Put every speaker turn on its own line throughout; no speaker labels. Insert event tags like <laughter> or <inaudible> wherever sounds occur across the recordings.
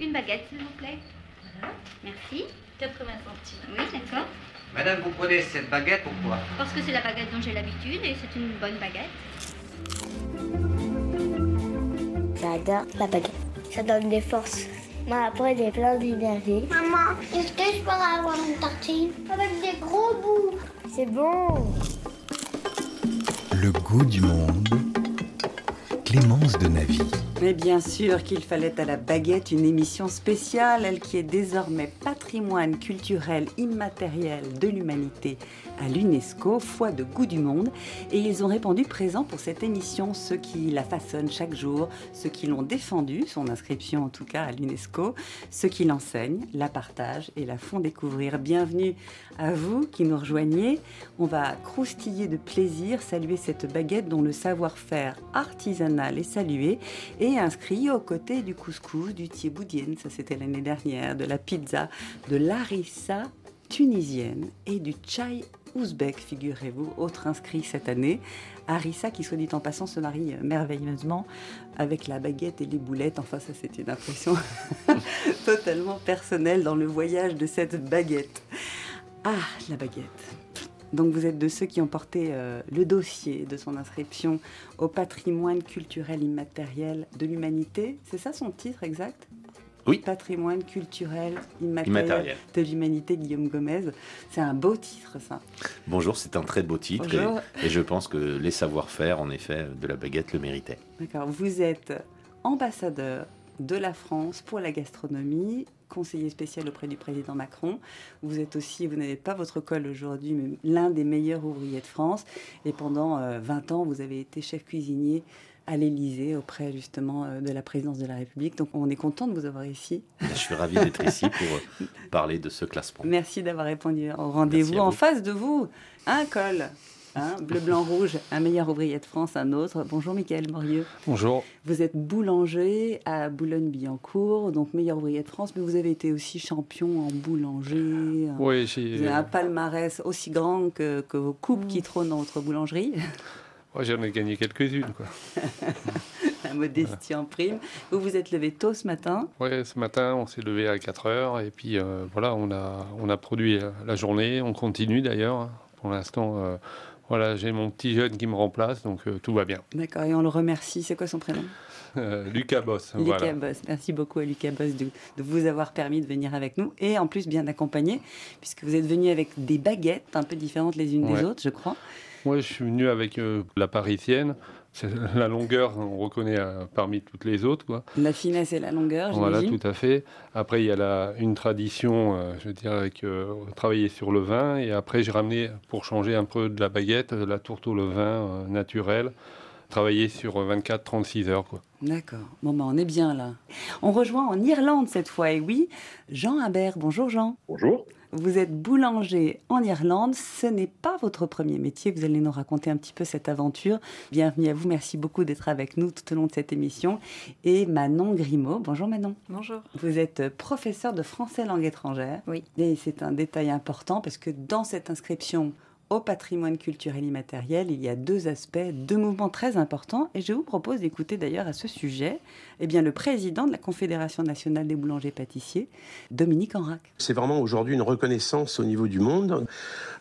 Une baguette, s'il vous plaît. Merci.
80 centimes.
Oui, d'accord.
Madame, vous prenez cette baguette pourquoi
Parce que c'est la baguette dont j'ai l'habitude et c'est une bonne baguette.
J'adore la baguette. Ça donne des forces. Mais après, j'ai plein d'énergie.
Maman, est-ce que je pourrais avoir une tartine avec des gros bouts?
C'est bon.
Le goût du monde. De.
Mais bien sûr qu'il fallait à la baguette une émission spéciale, elle qui est désormais patrimoine culturel immatériel de l'humanité à l'UNESCO, foi de goût du monde. Et ils ont répondu présent pour cette émission, ceux qui la façonnent chaque jour, ceux qui l'ont défendue, son inscription en tout cas à l'UNESCO, ceux qui l'enseignent, la partagent et la font découvrir. Bienvenue à vous qui nous rejoignez. On va croustiller de plaisir, saluer cette baguette dont le savoir-faire artisanal est salué et inscrit aux côtés du couscous, du thieboudienne, ça c'était l'année dernière, de la pizza, de l'arissa tunisienne et du chai ouzbek, figurez-vous, autre inscrit cette année. Harissa, qui soit dit en passant, se marie merveilleusement avec la baguette et les boulettes. Enfin, ça, c'est une impression <laughs> totalement personnelle dans le voyage de cette baguette. Ah, la baguette. Donc vous êtes de ceux qui ont porté euh, le dossier de son inscription au patrimoine culturel immatériel de l'humanité. C'est ça son titre exact?
Oui.
Patrimoine culturel immatériel,
Immatériel.
de l'humanité, Guillaume Gomez. C'est un beau titre, ça.
Bonjour, c'est un très beau titre et je pense que les savoir-faire, en effet, de la baguette le méritaient.
D'accord. Vous êtes ambassadeur de la France pour la gastronomie, conseiller spécial auprès du président Macron. Vous êtes aussi, vous n'avez pas votre col aujourd'hui, mais l'un des meilleurs ouvriers de France. Et pendant euh, 20 ans, vous avez été chef cuisinier à l'Élysée auprès justement euh, de la présidence de la République. Donc on est content de vous avoir ici.
Je suis ravi d'être ici pour euh, <laughs> parler de ce classement.
Merci d'avoir répondu au rendez-vous. En face de vous, un col. hein, bleu, blanc, <laughs> rouge, un meilleur ouvrier de France, un autre. Bonjour Michael Morieux.
Bonjour.
Vous êtes boulanger à Boulogne-Billancourt, donc meilleur ouvrier de France, mais vous avez été aussi champion en boulanger.
Oui,
Vous
j'ai-
avez un palmarès aussi grand que, que vos coupes qui trônent dans votre boulangerie. <laughs>
ouais, j'en ai gagné quelques-unes. Quoi. <laughs>
La modestie en prime. Vous vous êtes levé tôt ce matin?
Ouais, ce matin, on s'est levé à 4 heures et puis euh, voilà, on a, on a produit la, la journée. On continue d'ailleurs. Pour l'instant, euh, voilà, j'ai mon petit jeune qui me remplace, donc euh, tout va bien.
D'accord, et on le remercie. C'est quoi son prénom?
Euh, Lucas Boss,
Lucas
voilà.
Boss. Merci beaucoup à Lucas Boss de, de vous avoir permis de venir avec nous et en plus bien accompagné, puisque vous êtes venu avec des baguettes un peu différentes les unes
Ouais.
des autres, je crois.
Moi, je suis venu avec euh, la parisienne. C'est <laughs> la longueur, on reconnaît euh, parmi toutes les autres. Quoi.
La finesse et la longueur,
Voilà, tout à fait. Après, il y a la, une tradition, euh, je veux dire, avec euh, travailler sur le vin. Et après, j'ai ramené, pour changer un peu de la baguette, la tourte au levain euh, naturelle. Travailler sur euh, 24-36 heures, quoi.
D'accord. Bon, ben, on est bien là. On rejoint en Irlande cette fois, et oui, Jean Habert. Bonjour Jean.
Bonjour.
Vous êtes boulanger en Irlande. Ce n'est pas votre premier métier. Vous allez nous raconter un petit peu cette aventure. Bienvenue à vous. Merci beaucoup d'être avec nous tout au long de cette émission. Et Manon Grimaud. Bonjour Manon.
Bonjour.
Vous êtes professeur de français langue étrangère.
Oui.
Et c'est un détail important parce que dans cette inscription au patrimoine culturel immatériel, il y a deux aspects, deux mouvements très importants. Et je vous propose d'écouter d'ailleurs à ce sujet eh bien, le président de la Confédération nationale des boulangers-pâtissiers, Dominique Enrac.
C'est vraiment aujourd'hui une reconnaissance au niveau du monde,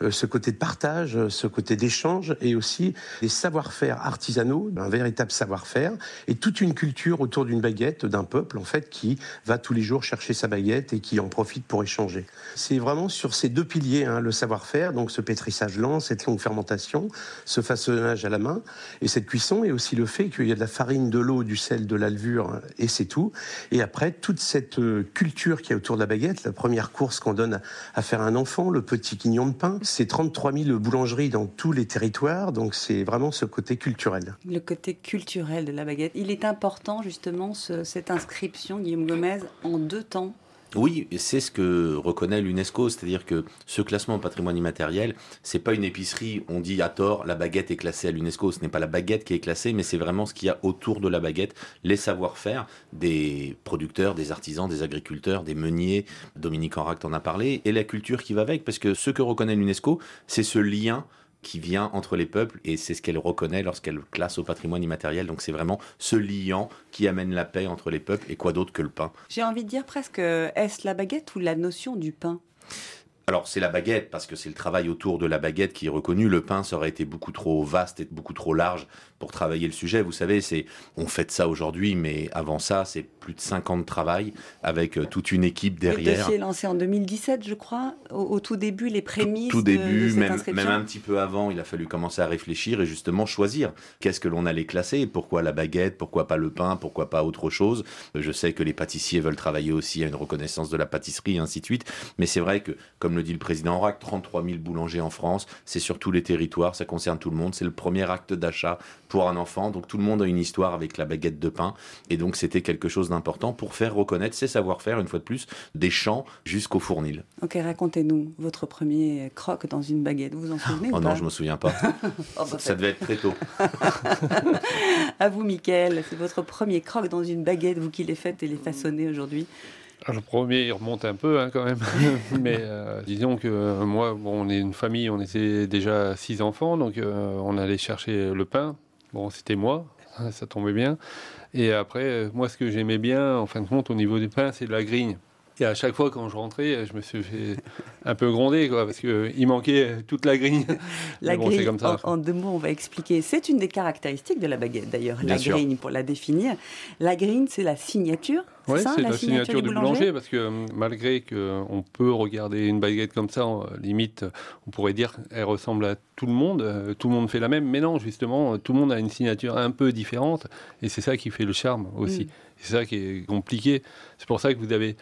euh, ce côté de partage, ce côté d'échange et aussi des savoir-faire artisanaux, un véritable savoir-faire et toute une culture autour d'une baguette d'un peuple en fait qui va tous les jours chercher sa baguette et qui en profite pour échanger. C'est vraiment sur ces deux piliers, hein, le savoir-faire, donc ce pétrissage cette longue fermentation, ce façonnage à la main et cette cuisson et aussi le fait qu'il y a de la farine, de l'eau, du sel, de la levure et c'est tout. Et après, toute cette euh, culture qui est autour de la baguette, la première course qu'on donne à, faire un enfant, le petit quignon de pain, c'est 33 000 boulangeries dans tous les territoires, donc c'est vraiment ce côté culturel.
Le côté culturel de la baguette. Il est important justement ce- cette inscription, Guillaume Gomez, en deux temps.
Oui, c'est ce que reconnaît l'UNESCO, c'est-à-dire que ce classement patrimoine immatériel, c'est pas une épicerie, on dit à tort la baguette est classée à l'UNESCO, ce n'est pas la baguette qui est classée, mais c'est vraiment ce qu'il y a autour de la baguette, les savoir-faire des producteurs, des artisans, des agriculteurs, des meuniers, Dominique Enrac en a parlé, et la culture qui va avec, parce que ce que reconnaît l'UNESCO, c'est ce lien qui vient entre les peuples et c'est ce qu'elle reconnaît lorsqu'elle classe au patrimoine immatériel. Donc c'est vraiment ce liant qui amène la paix entre les peuples et quoi d'autre que le pain.
J'ai envie de dire presque, est-ce la baguette ou la notion du pain?
Alors c'est la baguette parce que c'est le travail autour de la baguette qui est reconnu. Le pain ça aurait été beaucoup trop vaste et beaucoup trop large pour travailler le sujet. Vous savez, c'est on fait ça aujourd'hui, mais avant ça, c'est plus de 5 ans de travail avec euh, toute une équipe derrière. Le
dossier lancé en 2017, je crois, au, tout début, les prémices.
Tout, début, même, même un petit peu avant, il a fallu commencer à réfléchir et justement choisir qu'est-ce que l'on allait classer. Pourquoi la baguette? Pourquoi pas le pain? Pourquoi pas autre chose? Je sais que les pâtissiers veulent travailler aussi à une reconnaissance de la pâtisserie, et ainsi de suite. Mais c'est vrai que, comme le dit le président Rack, 33 000 boulangers en France, c'est sur tous les territoires, ça concerne tout le monde. C'est le premier acte d'achat pour un enfant. Donc tout le monde a une histoire avec la baguette de pain. Et donc c'était quelque chose d'important pour faire reconnaître ses savoir-faire, une fois de plus, des champs jusqu'au fournil.
Ok, racontez-nous votre premier croc dans une baguette. Vous vous en souvenez
Oh
ou
non,
pas
je me souviens pas. <laughs> Oh, bah, ça devait être très tôt. <laughs>
à vous, Mickaël, c'est votre premier croc dans une baguette, vous qui les faites et les façonnez aujourd'hui.
Le premier, il remonte un peu hein, quand même. <laughs> Mais euh, disons que euh, moi, bon, on est une famille, on était déjà six enfants, donc euh, on allait chercher le pain. Bon, c'était moi, hein, ça tombait bien. Et après, moi, ce que j'aimais bien, en fin de compte, au niveau du pain, c'est la grigne. Et à chaque fois, quand je rentrais, je me suis fait <laughs> un peu gronder, quoi, parce qu'il manquait toute la grigne. <laughs>
La grille, comme ça. En, deux mots, on va expliquer. C'est une des caractéristiques de la baguette, d'ailleurs, la grigne, pour la définir. La grigne, c'est la signature.
Oui,
c'est
la, signature, du, boulanger, parce que malgré qu'on peut regarder une baguette comme ça, limite, on pourrait dire qu'elle ressemble à tout le monde, euh, tout le monde fait la même, mais non, justement, tout le monde a une signature un peu différente, et c'est ça qui fait le charme aussi. Mm. C'est ça qui est compliqué. C'est pour ça que vous avez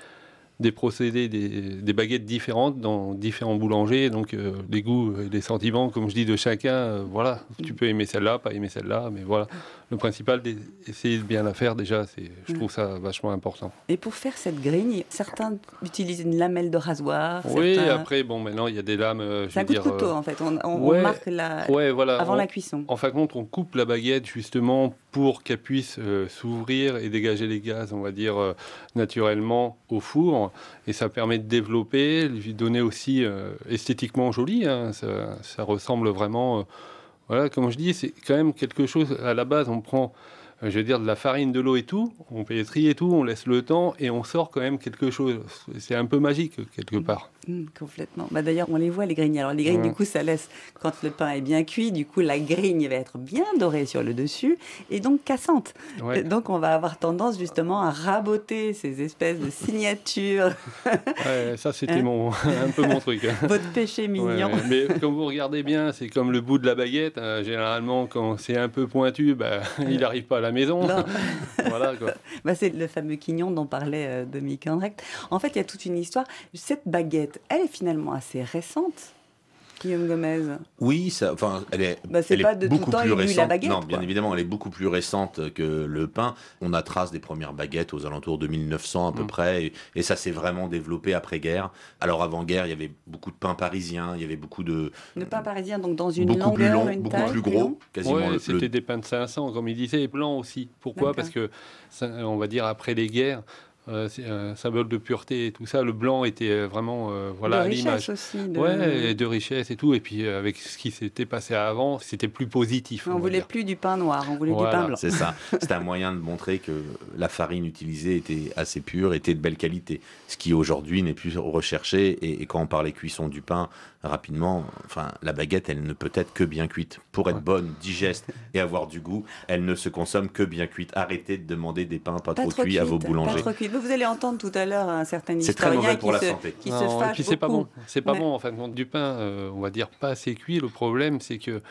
des procédés, des, baguettes différentes dans différents boulangers. Donc euh, les goûts et les sentiments, comme je dis, de chacun, euh, voilà, tu peux aimer celle-là, pas aimer celle-là, mais voilà. Le principal, d'essayer de bien la faire déjà, c'est, je trouve ça vachement important.
Et pour faire cette grigne, certains utilisent une lamelle de rasoir.
Oui, après, bon, maintenant il y a des lames. Euh,
c'est un coup de couteau en fait. On, marque la,
voilà,
avant la cuisson.
En fin de compte, on coupe la baguette justement pour qu'elle puisse s'ouvrir et dégager les gaz, on va dire, naturellement au four et ça permet de développer, lui donner aussi euh, esthétiquement joli. Hein. ça, ressemble vraiment. Voilà, comme je dis, c'est quand même quelque chose. À la base, on prend je veux dire, de la farine, de l'eau et tout, on pétrit et tout, on laisse le temps et on sort quand même quelque chose. C'est un peu magique quelque mm. part.
Mm, complètement. Bah, D'ailleurs, on les voit, les grignes. Alors, les grignes, du coup, ça laisse, quand le pain est bien cuit, du coup, la grigne va être bien dorée sur le dessus et donc cassante. Donc, on va avoir tendance justement à raboter ces espèces de signatures. <laughs>
ouais, ça, c'était hein mon, <laughs> un peu mon truc. <laughs>
Votre péché mignon.
Mais quand vous regardez bien, c'est comme le bout de la baguette. Hein. généralement, quand c'est un peu pointu, bah, il n'arrive pas à la maison. <laughs> voilà, quoi. <laughs>
Bah, c'est le fameux quignon dont parlait euh, Dominique Andrecht. En fait, il y a toute une histoire. Cette baguette, elle est finalement assez récente. Guillaume Gomez
Oui, ça, enfin, elle est,
bah, elle est beaucoup plus récente.
non, bien évidemment, elle est beaucoup plus récente que le pain. On a trace des premières baguettes aux alentours de 1900 à peu mm. près, et, ça s'est vraiment développé après-guerre. Alors avant-guerre, il y avait beaucoup de pain parisien, il y avait beaucoup de...
De pain parisien, donc dans une beaucoup longueur, plus long, une
beaucoup plus gros, quasiment.
c'était des pains de 500, comme il disait, et blancs aussi. Pourquoi? Parce que, on va dire, après les guerres, euh, un symbole de pureté et tout ça. Le blanc était euh, vraiment euh, voilà
l'image. aussi.
De... Ouais, et de richesse et tout. Et puis avec ce qui s'était passé avant, c'était plus positif.
On, ne voulait plus du pain noir, on voulait du pain blanc.
C'est ça. <laughs> C'était un moyen de montrer que la farine utilisée était assez pure, était de belle qualité. Ce qui aujourd'hui n'est plus recherché. Et, quand on parle des cuissons du pain, rapidement, enfin la baguette, elle ne peut être que bien cuite. Pour être bonne, digeste et avoir du goût, elle ne se consomme que bien cuite. Arrêtez de demander des pains pas, trop, cuits à vos boulangers
vous allez entendre tout à l'heure un certain historien qui, se, qui se fâche
c'est pas bon. C'est pas bon en fin de compte. Du pain, euh, on va dire pas assez cuit. Le problème, c'est que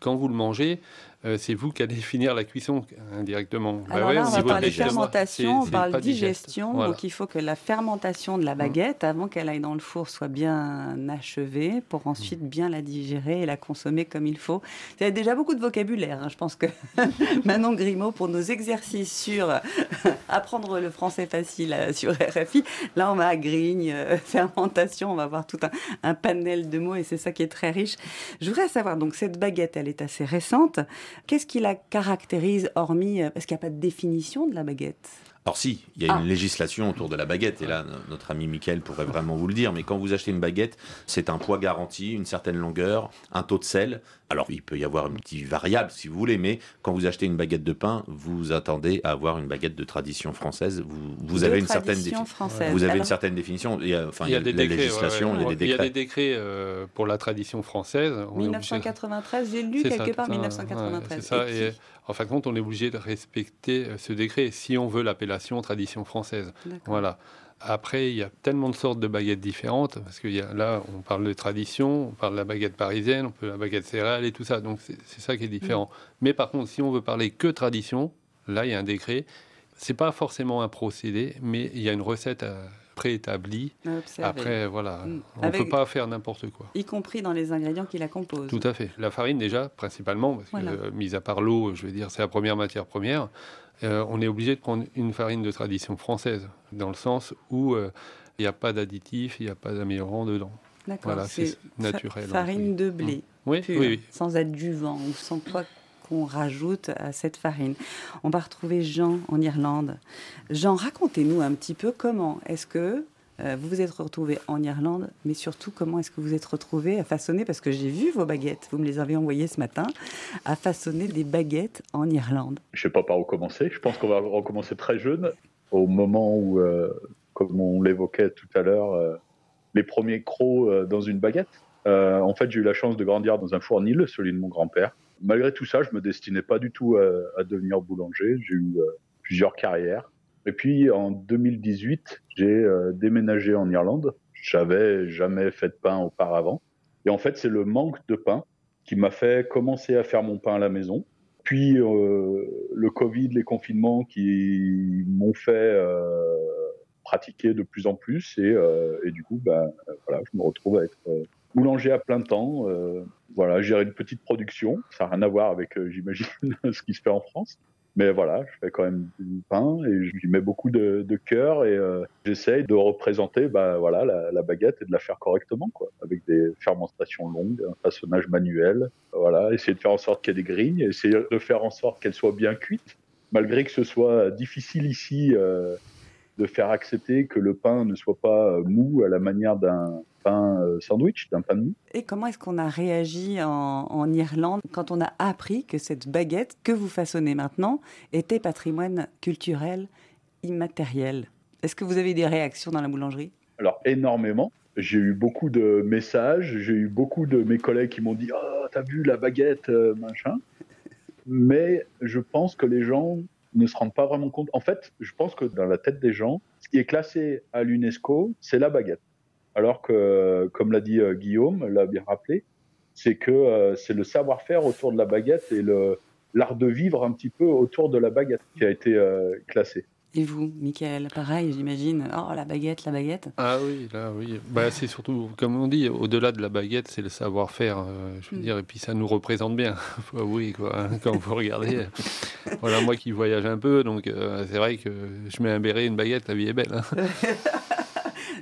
quand vous le mangez, euh, c'est vous qui allez <laughs> finir la cuisson indirectement.
Bah Alors là, on va parler fermentation, on parle digestion. Donc il faut que la fermentation de la mmh. baguette, avant qu'elle aille dans le four, soit bien achevée pour ensuite bien la digérer et la consommer comme il faut. Il y a déjà beaucoup de vocabulaire. Hein. Je pense que <laughs> Manon Grimaud, pour nos exercices sur <laughs> apprendre le français facile euh, sur RFI, là on va à grigne, euh, fermentation, on va voir tout un, un panel de mots et c'est ça qui est très riche. Je voudrais savoir, donc cette baguette, elle est assez récente. Qu'est-ce qui la caractérise, hormis. Euh, parce qu'il n'y a pas de définition de la baguette?
Alors si, il y a
Ah.
une législation autour de la baguette, et là no- notre ami Mickaël pourrait vraiment vous le dire, mais quand vous achetez une baguette, c'est un poids garanti, une certaine longueur, un taux de sel. Alors il peut y avoir une petite variable si vous voulez, mais quand vous achetez une baguette de pain, vous attendez à avoir une baguette de tradition française. Vous, vous
De
avez une certaine
française.
Vous avez
Alors-
une certaine définition. Il y a, enfin,
il y a des
la
décrets. ouais,
législation,
ouais.
il y a des
Il y a
décrets.
des décrets euh, pour la tradition française. On est obligé de-
1993, j'ai lu quelque
ça,
part
tout ça,
1993.
ouais, en fin de compte, on est obligé de respecter euh, ce décret si on veut l'appellation tradition française. Voilà. Après, il y a tellement de sortes de baguettes différentes, parce que là, on parle de tradition, on parle de la baguette parisienne, on peut la baguette céréale et tout ça. Donc, c'est ça qui est différent.
Mm.
Mais par contre, si on veut parler que tradition, là, il y a un décret. C'est pas forcément un procédé, mais il y a une recette euh, préétablie. Après, voilà,
Mm.
on ne peut pas faire n'importe quoi.
Y compris dans les ingrédients qui la composent.
Tout à fait. La farine déjà, principalement, parce
Voilà.
que euh, mis à part l'eau, je veux dire, c'est la première matière première. euh, on est obligé de prendre une farine de tradition française, dans le sens où euh, il n'y a pas d'additifs, il n'y a pas d'améliorant dedans.
D'accord.
Voilà, c'est naturel.
farine de blé.
Oui,
pure,
oui, oui.
sans adjuvant ou sans quoi qu'on rajoute à cette farine. On va retrouver Jean en Irlande. Jean, racontez-nous un petit peu comment est-ce que euh, vous vous êtes retrouvé en Irlande, mais surtout comment est-ce que vous êtes retrouvé à façonner, parce que j'ai vu vos baguettes, vous me les avez envoyées ce matin, à façonner des baguettes en Irlande.
Je sais pas par où commencer. Je pense qu'on va recommencer très jeune, au moment où, euh, comme on l'évoquait tout à l'heure, euh, les premiers crocs dans une baguette. En fait, j'ai eu la chance de grandir dans un fournil, celui de mon grand-père. Malgré tout ça, je me destinais pas du tout à, à devenir boulanger. J'ai eu euh, plusieurs carrières. Et puis, en 2018, j'ai euh, déménagé en Irlande. J'avais jamais fait de pain auparavant. Et en fait, c'est le manque de pain qui m'a fait commencer à faire mon pain à la maison. Puis euh, le Covid, les confinements qui m'ont fait euh, pratiquer de plus en plus et, euh, du coup, ben, euh, voilà, je me retrouve à être euh, boulanger à plein temps. euh, voilà, gérer une petite production, ça n'a rien à voir avec, euh, j'imagine, <laughs> ce qui se fait en France. Mais voilà, je fais quand même du pain et j'y mets beaucoup de, cœur et euh, j'essaye de représenter bah, voilà, la, baguette et de la faire correctement, quoi, avec des fermentations longues, un façonnage manuel. Voilà, essayer de faire en sorte qu'il y ait des grilles, essayer de faire en sorte qu'elles soient bien cuites, malgré que ce soit difficile ici euh, de faire accepter que le pain ne soit pas euh, mou à la manière d'un pain euh, sandwich, d'un pain de mie.
Et comment est-ce qu'on a réagi en, en Irlande quand on a appris que cette baguette que vous façonnez maintenant était patrimoine culturel immatériel? Est-ce que vous avez des réactions dans la boulangerie?
Alors, énormément. J'ai eu beaucoup de messages, j'ai eu beaucoup de mes collègues qui m'ont dit Oh, t'as vu la baguette, euh, machin. Mais je pense que les gens ne se rendent pas vraiment compte. En fait, je pense que dans la tête des gens, ce qui est classé à l'UNESCO, c'est la baguette. Alors que, comme l'a dit euh, Guillaume, l'a bien rappelé, c'est que euh, c'est le savoir-faire autour de la baguette et l'art de vivre un petit peu autour de la baguette qui a été euh, classé.
Et vous, Michael, pareil, j'imagine. Oh, la baguette, la baguette.
Ah oui, là, oui. Bah, c'est surtout, comme on dit, au-delà de la baguette, c'est le savoir-faire, euh, je veux
Mm.
dire, et puis ça nous représente bien, <laughs> faut avouer, quoi, hein, quand vous regardez. <laughs> voilà, moi qui voyage un peu, donc euh, c'est vrai que je mets un béret, une baguette, la vie est belle. hein. <laughs>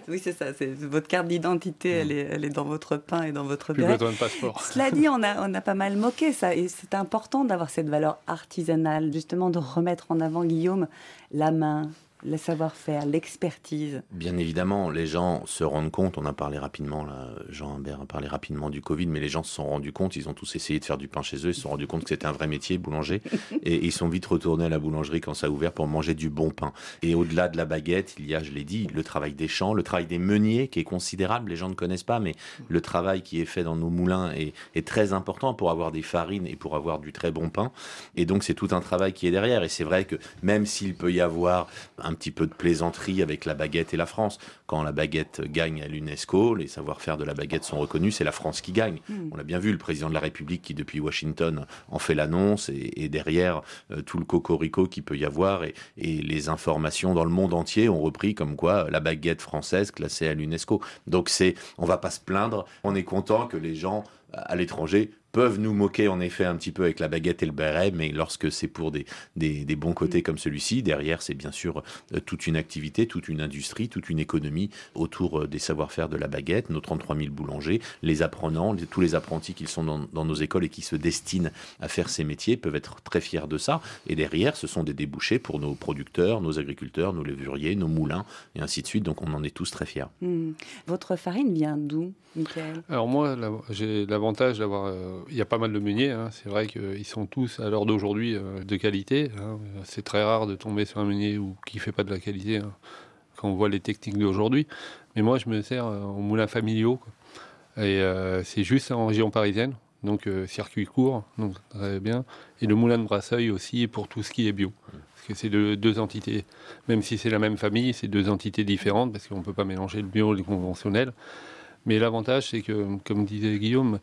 Oui, c'est ça. C'est votre carte d'identité, elle, est, elle est dans votre pain et dans votre
Plus besoin de passeport. <laughs>
Cela dit, on a, on a pas mal moqué ça. Et c'est important d'avoir cette valeur artisanale, justement de remettre en avant, Guillaume, la main, le savoir-faire, l'expertise.
Bien évidemment, les gens se rendent compte, on a parlé rapidement, là, Jean Humbert a parlé rapidement du Covid, mais les gens se sont rendus compte, ils ont tous essayé de faire du pain chez eux, ils se sont rendus compte que c'était un vrai métier, boulanger, <laughs> et ils sont vite retournés à la boulangerie quand ça a ouvert pour manger du bon pain. Et au-delà de la baguette, il y a, je l'ai dit, le travail des champs, le travail des meuniers qui est considérable, les gens ne connaissent pas, mais le travail qui est fait dans nos moulins est, est très important pour avoir des farines et pour avoir du très bon pain. Et donc c'est tout un travail qui est derrière. Et c'est vrai que même s'il peut y avoir un petit peu de plaisanterie avec la baguette et la France, quand la baguette gagne à l'UNESCO, les savoir-faire de la baguette sont reconnus, c'est la France qui gagne.
Mm.
On l'a bien vu, le président de la République qui depuis Washington en fait l'annonce et, et derrière euh, tout le cocorico qui peut y avoir et, et les informations dans le monde entier ont repris comme quoi la baguette française classée à l'UNESCO. Donc c'est, on va pas se plaindre, on est content que les gens à l'étranger peuvent nous moquer en effet un petit peu avec la baguette et le béret, mais lorsque c'est pour des, des, bons côtés comme celui-ci, derrière c'est bien sûr euh, toute une activité, toute une industrie, toute une économie autour euh, des savoir-faire de la baguette, nos 33 000 boulangers, les apprenants, tous les apprentis qui sont dans, nos écoles et qui se destinent à faire ces métiers peuvent être très fiers de ça. Et derrière, ce sont des débouchés pour nos producteurs, nos agriculteurs, nos levuriers, nos moulins et ainsi de suite. Donc on en est tous très fiers.
Hmm. Votre farine vient d'où, Michael?
Alors moi, j'ai l'avantage d'avoir euh, il y a pas mal de meuniers. Hein. C'est vrai qu'ils sont tous, à l'heure d'aujourd'hui, euh, de qualité. Hein. C'est très rare de tomber sur un meunier qui fait pas de la qualité hein, quand on voit les techniques d'aujourd'hui. Mais moi, je me sers en euh, moulins familiaux. Et euh, c'est juste en région parisienne. Donc circuit court, donc très bien. Et le moulin de Brasseuil aussi pour tout ce qui est bio. Parce que c'est deux entités, même si c'est la même famille, c'est deux entités différentes parce qu'on ne peut pas mélanger le bio et le conventionnel. Mais l'avantage, c'est que, comme disait Guillaume,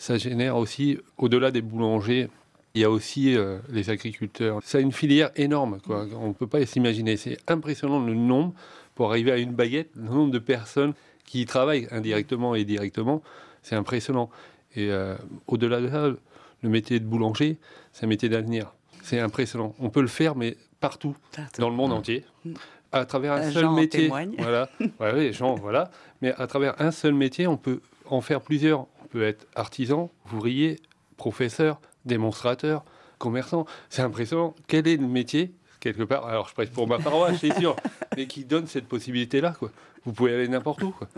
ça génère aussi, au-delà des boulangers, il y a aussi euh, les agriculteurs. Ça a une filière énorme, quoi. On ne peut pas s'imaginer. C'est impressionnant le nombre, pour arriver à une baguette, le nombre de personnes qui y travaillent indirectement et directement. C'est impressionnant. Et euh, au-delà de ça, le métier de boulanger, c'est un métier d'avenir. C'est impressionnant. On peut le faire, mais partout, dans le monde entier, à travers un seul métier. Voilà, ouais, gens, voilà. Mais à travers un seul métier, on peut en faire plusieurs peut être artisan, ouvrier, professeur, démonstrateur, commerçant. C'est impressionnant. Quel est le métier quelque part, alors je prête pour ma paroisse, c'est sûr, <laughs> mais qui donne cette possibilité-là. Quoi. Vous pouvez aller n'importe où. Quoi.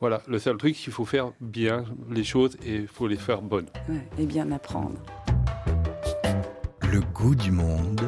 Voilà, le seul truc, il faut faire bien les choses et il faut les faire bonnes.
et bien apprendre.
Le goût du monde.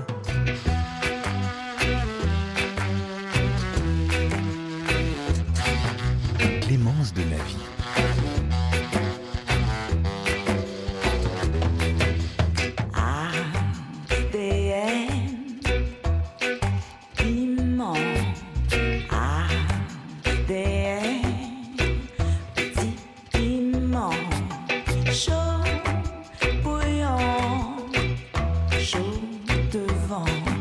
avant.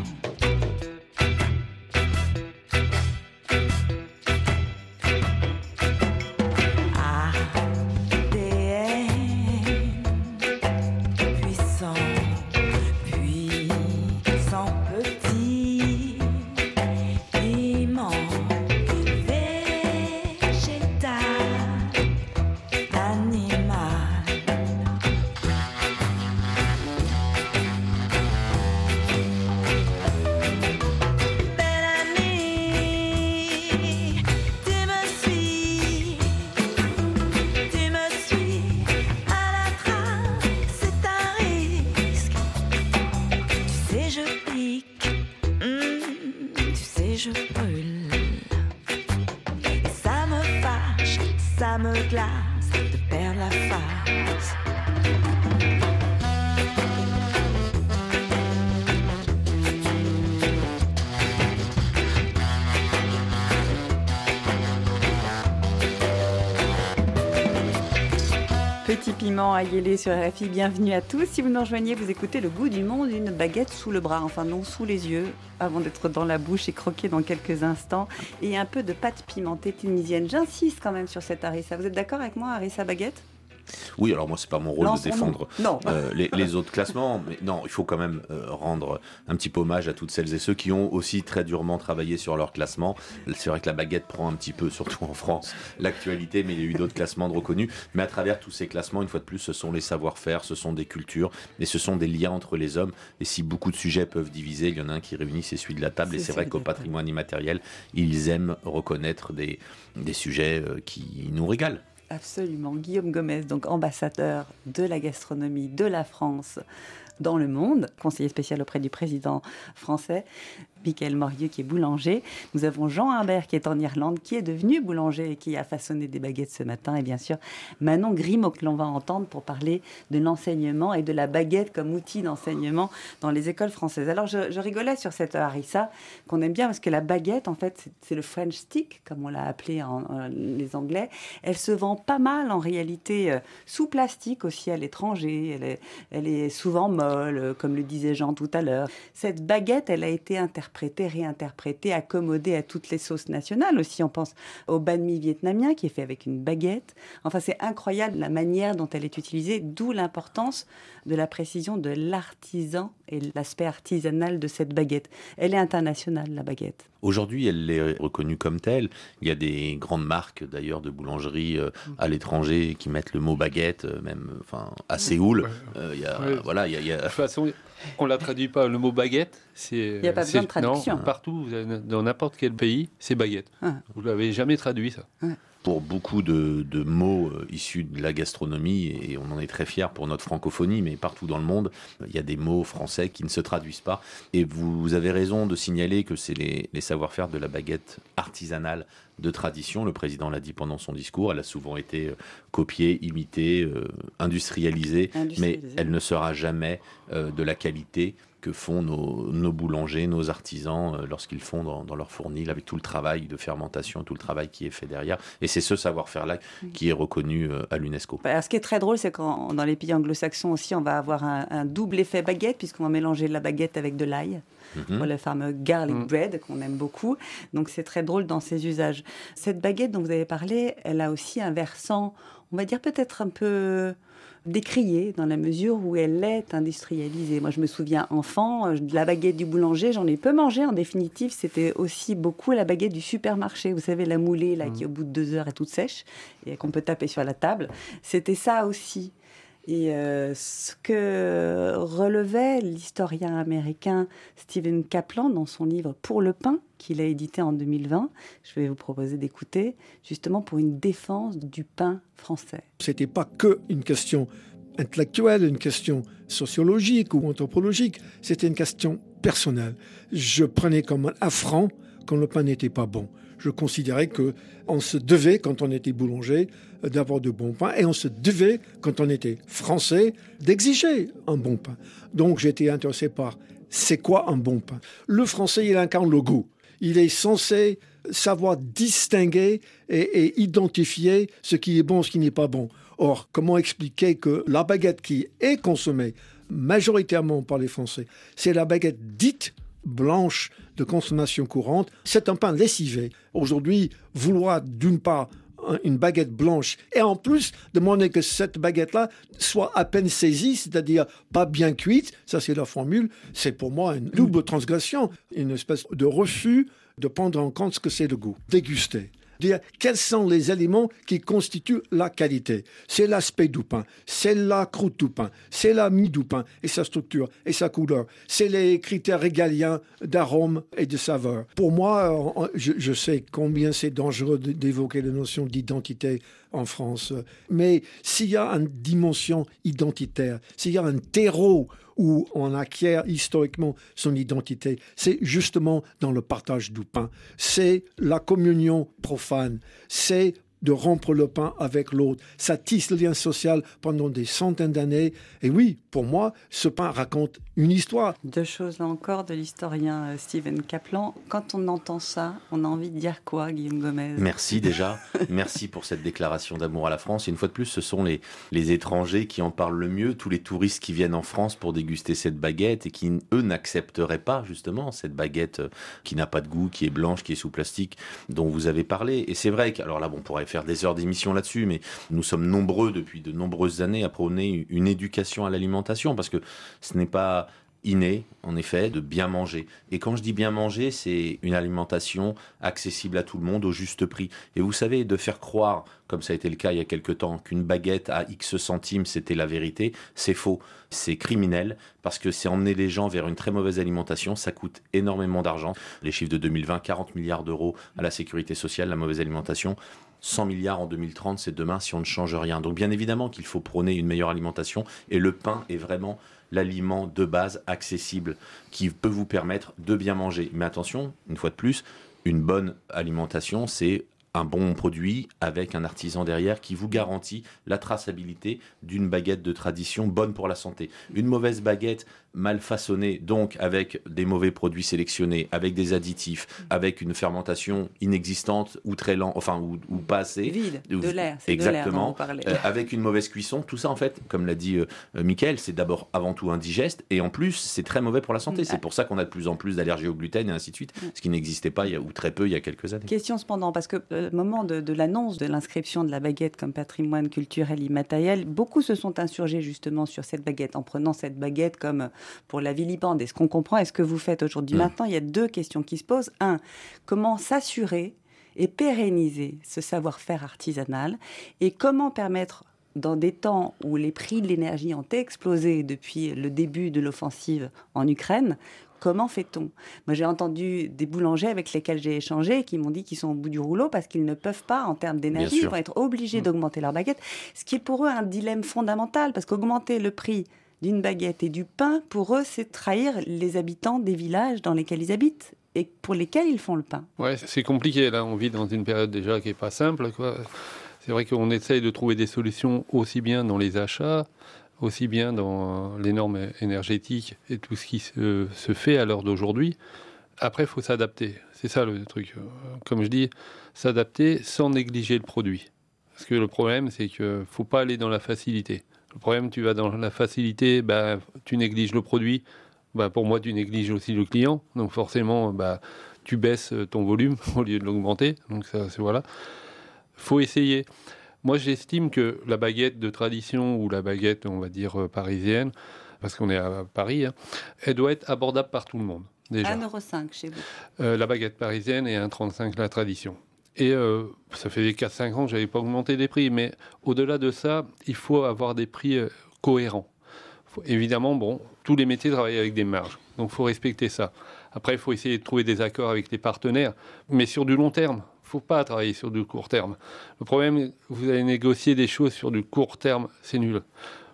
Ayélé sur RFI, bienvenue à tous. Si vous nous rejoignez, vous écoutez Le goût du monde, une baguette sous le bras, enfin non sous les yeux, avant d'être dans la bouche et croquer dans quelques instants. Et un peu de pâte pimentée tunisienne. J'insiste quand même sur cette harissa. Vous êtes d'accord avec moi, harissa baguette?
Oui, alors moi, c'est pas mon rôle de défendre euh, les, autres classements, mais non, il faut quand même euh, rendre un petit peu hommage à toutes celles et ceux qui ont aussi très durement travaillé sur leur classement. C'est vrai que la baguette prend un petit peu, surtout en France, l'actualité, mais il y a eu d'autres classements de reconnus. Mais à travers tous ces classements, une fois de plus, ce sont les savoir-faire, ce sont des cultures, et ce sont des liens entre les hommes. Et si beaucoup de sujets peuvent diviser, il y en a un qui réunit, c'est celui de la table. Et c'est vrai qu'au patrimoine immatériel, ils aiment reconnaître des, des sujets euh, qui nous régalent.
Absolument. Guillaume Gomez, donc ambassadeur de la gastronomie de la France dans le monde, conseiller spécial auprès du président français. Michael Morieux qui est boulanger. Nous avons Jean Humbert qui est en Irlande, qui est devenu boulanger et qui a façonné des baguettes ce matin. Et bien sûr, Manon Grimaud que l'on va entendre pour parler de l'enseignement et de la baguette comme outil d'enseignement dans les écoles françaises. Alors je, rigolais sur cette harissa qu'on aime bien parce que la baguette, en fait, c'est le French stick, comme on l'a appelé en, les Anglais. Elle se vend pas mal en réalité euh, sous plastique aussi à l'étranger. Elle est, elle est souvent molle, comme le disait Jean tout à l'heure. Cette baguette, elle a été interprétée interprété, réinterprété, accommodé à toutes les sauces nationales. Aussi, on pense au banh mi vietnamien qui est fait avec une baguette. Enfin, c'est incroyable la manière dont elle est utilisée, d'où l'importance de la précision de l'artisan et l'aspect artisanal de cette baguette. Elle est internationale, la baguette.
Aujourd'hui, elle est reconnue comme telle. Il y a des grandes marques d'ailleurs de boulangerie euh, à l'étranger qui mettent le mot baguette, euh, même enfin, à Séoul. Euh, il y a, voilà, il y a,
De toute façon, on ne la traduit pas. Le mot baguette, c'est.
Il n'y a pas besoin de traduction.
Non, partout, dans n'importe quel pays, c'est baguette. Ah. Vous ne l'avez jamais traduit, ça.
pour beaucoup de, mots issus de la gastronomie, et on en est très fiers pour notre francophonie, mais partout dans le monde, il y a des mots français qui ne se traduisent pas. Et vous, avez raison de signaler que c'est les, les savoir-faire de la baguette artisanale de tradition. Le président l'a dit pendant son discours. Elle a souvent été euh, copiée, imitée, euh, industrialisée, mais elle ne sera jamais euh, de la qualité que font nos, boulangers, nos artisans lorsqu'ils font dans, leur fournil avec tout le travail de fermentation, tout le travail qui est fait derrière. Et c'est ce savoir-faire-là qui est reconnu à l'UNESCO.
Bah, ce qui est très drôle, c'est que dans les pays anglo-saxons aussi, on va avoir un, un double effet baguette, puisqu'on va mélanger la baguette avec de l'ail. Mhm. le fameux garlic mhm. bread qu'on aime beaucoup. Donc c'est très drôle dans ses usages. Cette baguette dont vous avez parlé, elle a aussi un versant, on va dire peut-être un peu décrié dans la mesure où elle est industrialisée. Moi, je me souviens enfant, euh, de la baguette du boulanger, j'en ai peu mangé. En définitive, c'était aussi beaucoup la baguette du supermarché. Vous savez, la moulée là, qui mhm. au bout de deux heures est toute sèche et qu'on peut taper sur la table. C'était ça aussi. Et euh, ce que relevait l'historien américain Stephen Kaplan dans son livre Pour le pain, qu'il a édité en 2020, je vais vous proposer d'écouter, justement pour une défense du pain français.
Ce n'était pas que une question intellectuelle, une question sociologique ou anthropologique, c'était une question personnelle. Je prenais comme un affront quand le pain n'était pas bon je considérais que on se devait, quand on était boulanger, d'avoir de bons pains, et on se devait, quand on était français, d'exiger un bon pain. Donc j'étais intéressé par c'est quoi un bon pain. Le français, il incarne le goût. Il est censé savoir distinguer et, identifier ce qui est bon, ce qui n'est pas bon. Or, comment expliquer que la baguette qui est consommée majoritairement par les Français, c'est la baguette dite blanche de consommation courante, c'est un pain lessivé. Aujourd'hui, vouloir d'une part une baguette blanche et en plus demander que cette baguette-là soit à peine saisie, c'est-à-dire pas bien cuite, ça c'est la formule, c'est pour moi une double transgression, une espèce de refus de prendre en compte ce que c'est le goût. Déguster quels sont les éléments qui constituent la qualité? C'est l'aspect du pain, c'est la croûte du pain, c'est la mie du pain et sa structure et sa couleur. C'est les critères régaliens d'arôme et de saveur. Pour moi, je, je sais combien c'est dangereux d'évoquer la notion d'identité en France, mais s'il y a une dimension identitaire, s'il y a un terreau où on acquiert historiquement son identité, c'est justement dans le partage du pain. C'est la communion profane. C'est de rompre le pain avec l'autre. Ça tisse le lien social pendant des centaines d'années. Et oui, pour moi, ce pain raconte une histoire.
Deux choses là encore de l'historien euh, Stephen Kaplan. Quand on entend ça, on a envie de dire quoi, Guillaume Gomez?
Merci déjà. <laughs> Merci pour cette déclaration d'amour à la France. Et une fois de plus, ce sont les, les étrangers qui en parlent le mieux, tous les touristes qui viennent en France pour déguster cette baguette et qui, eux, n'accepteraient pas justement cette baguette euh, qui n'a pas de goût, qui est blanche, qui est sous plastique, dont vous avez parlé. Et c'est vrai que, alors là, bon, on pourrait faire des heures d'émission là-dessus, mais nous sommes nombreux depuis de nombreuses années à prôner une éducation à l'alimentation, parce que ce n'est pas inné, en effet, de bien manger. Et quand je dis bien manger, c'est une alimentation accessible à tout le monde au juste prix. Et vous savez, de faire croire, comme ça a été le cas il y a quelque temps, qu'une baguette à X centimes, c'était la vérité, c'est faux. C'est criminel parce que c'est emmener les gens vers une très mauvaise alimentation. Ça coûte énormément d'argent. Les chiffres de 2020, 40 milliards d'euros à la sécurité sociale, la mauvaise alimentation. 100 milliards en 2030, c'est demain si on ne change rien. Donc bien évidemment qu'il faut prôner une meilleure alimentation et le pain est vraiment l'aliment de base accessible qui peut vous permettre de bien manger. Mais attention, une fois de plus, une bonne alimentation, c'est un bon produit avec un artisan derrière qui vous garantit la traçabilité d'une baguette de tradition bonne pour la santé. Une mauvaise baguette mal façonnée, donc avec des mauvais produits sélectionnés, avec des additifs, avec une fermentation inexistante ou très lente, enfin ou, ou pas assez.
Vide, de l'air. de dont
Exactement. Euh, avec une mauvaise cuisson, tout ça en fait, comme l'a dit euh, euh, Mickaël, c'est d'abord avant tout indigeste et en plus c'est très mauvais pour la santé. C'est pour ça qu'on a de plus en plus d'allergies au gluten et ainsi de suite, ce qui n'existait pas il y a, ou très peu il y a quelques années.
Question cependant, parce que euh, moment de, de l'annonce de l'inscription de la baguette comme patrimoine culturel immatériel, beaucoup se sont insurgés justement sur cette baguette, en prenant cette baguette comme euh, pour la vilipender. Et ce qu'on comprend est ce que vous faites aujourd'hui.
Mm.
Maintenant, il y a deux questions qui se posent. Un, comment s'assurer et pérenniser ce savoir-faire artisanal et comment permettre dans des temps où les prix de l'énergie ont explosé depuis le début de l'offensive en Ukraine, comment fait-on? Moi, j'ai entendu des boulangers avec lesquels j'ai échangé qui m'ont dit qu'ils sont au bout du rouleau parce qu'ils ne peuvent pas, en termes d'énergie, ils vont être obligés d'augmenter leur baguette, ce qui est pour eux un dilemme fondamental parce qu'augmenter le prix d'une baguette et du pain, pour eux, c'est trahir les habitants des villages dans lesquels ils habitent et pour lesquels ils font le pain.
Ouais, c'est compliqué. Là, on vit dans une période déjà qui est pas simple. Quoi. C'est vrai qu'on essaye de trouver des solutions aussi bien dans les achats, aussi bien dans les normes énergétiques et tout ce qui se, se fait à l'heure d'aujourd'hui. Après, il faut s'adapter. C'est ça le truc. Comme je dis, s'adapter sans négliger le produit. Parce que le problème, c'est qu'il faut pas aller dans la facilité. Le problème, tu vas dans la facilité, bah, tu négliges le produit. Bah, pour moi, tu négliges aussi le client. Donc forcément, bah, tu baisses ton volume <laughs> au lieu de l'augmenter. Donc ça, c'est voilà. Faut essayer. Moi, j'estime que la baguette de tradition ou la baguette, on va dire euh, parisienne, parce qu'on est à Paris, hein, elle doit être abordable par tout le monde. Déjà.
1,5€ chez vous.
Euh, la baguette parisienne et 1,35 la tradition. Et euh, ça fait 4-5 ans que j'avais pas augmenté les prix, mais au-delà de ça, il faut avoir des prix euh, cohérents. Faut- évidemment, bon, tous les métiers travaillent avec des marges, donc il faut respecter ça. Après, il faut essayer de trouver des accords avec les partenaires, mais sur du long terme. Faut pas travailler sur du court terme. Le problème, vous allez négocier des choses sur du court terme, c'est nul.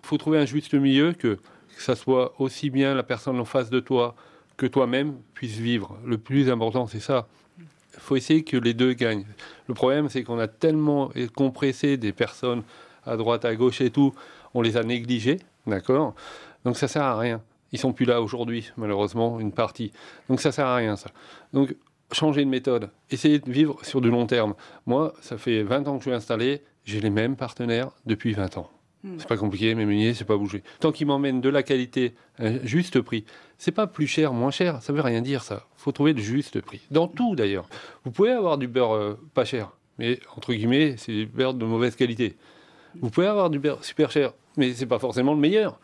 Il faut trouver un juste milieu que, que ça soit aussi bien la personne en face de toi que toi-même puisse vivre. Le plus important, c'est ça. Il faut essayer que les deux gagnent. Le problème, c'est qu'on a tellement compressé des personnes à droite, à gauche et tout, on les a négligées, d'accord? Donc ça sert à rien. Ils sont plus là aujourd'hui, malheureusement, une partie. Donc ça sert à rien, ça. Donc changer de méthode, essayer de vivre sur du long terme. Moi, ça fait 20 ans que je suis installé, j'ai les mêmes partenaires depuis 20 ans. C'est pas compliqué, mes meuniers, c'est pas bougé. Tant qu'ils m'emmènent de la qualité, un juste prix, c'est pas plus cher, moins cher, ça veut rien dire ça. Faut trouver le juste prix. Dans tout d'ailleurs. Vous pouvez avoir du beurre euh, pas cher, mais entre guillemets, c'est du beurre de mauvaise qualité. Vous pouvez avoir du beurre super cher, mais c'est pas forcément le meilleur.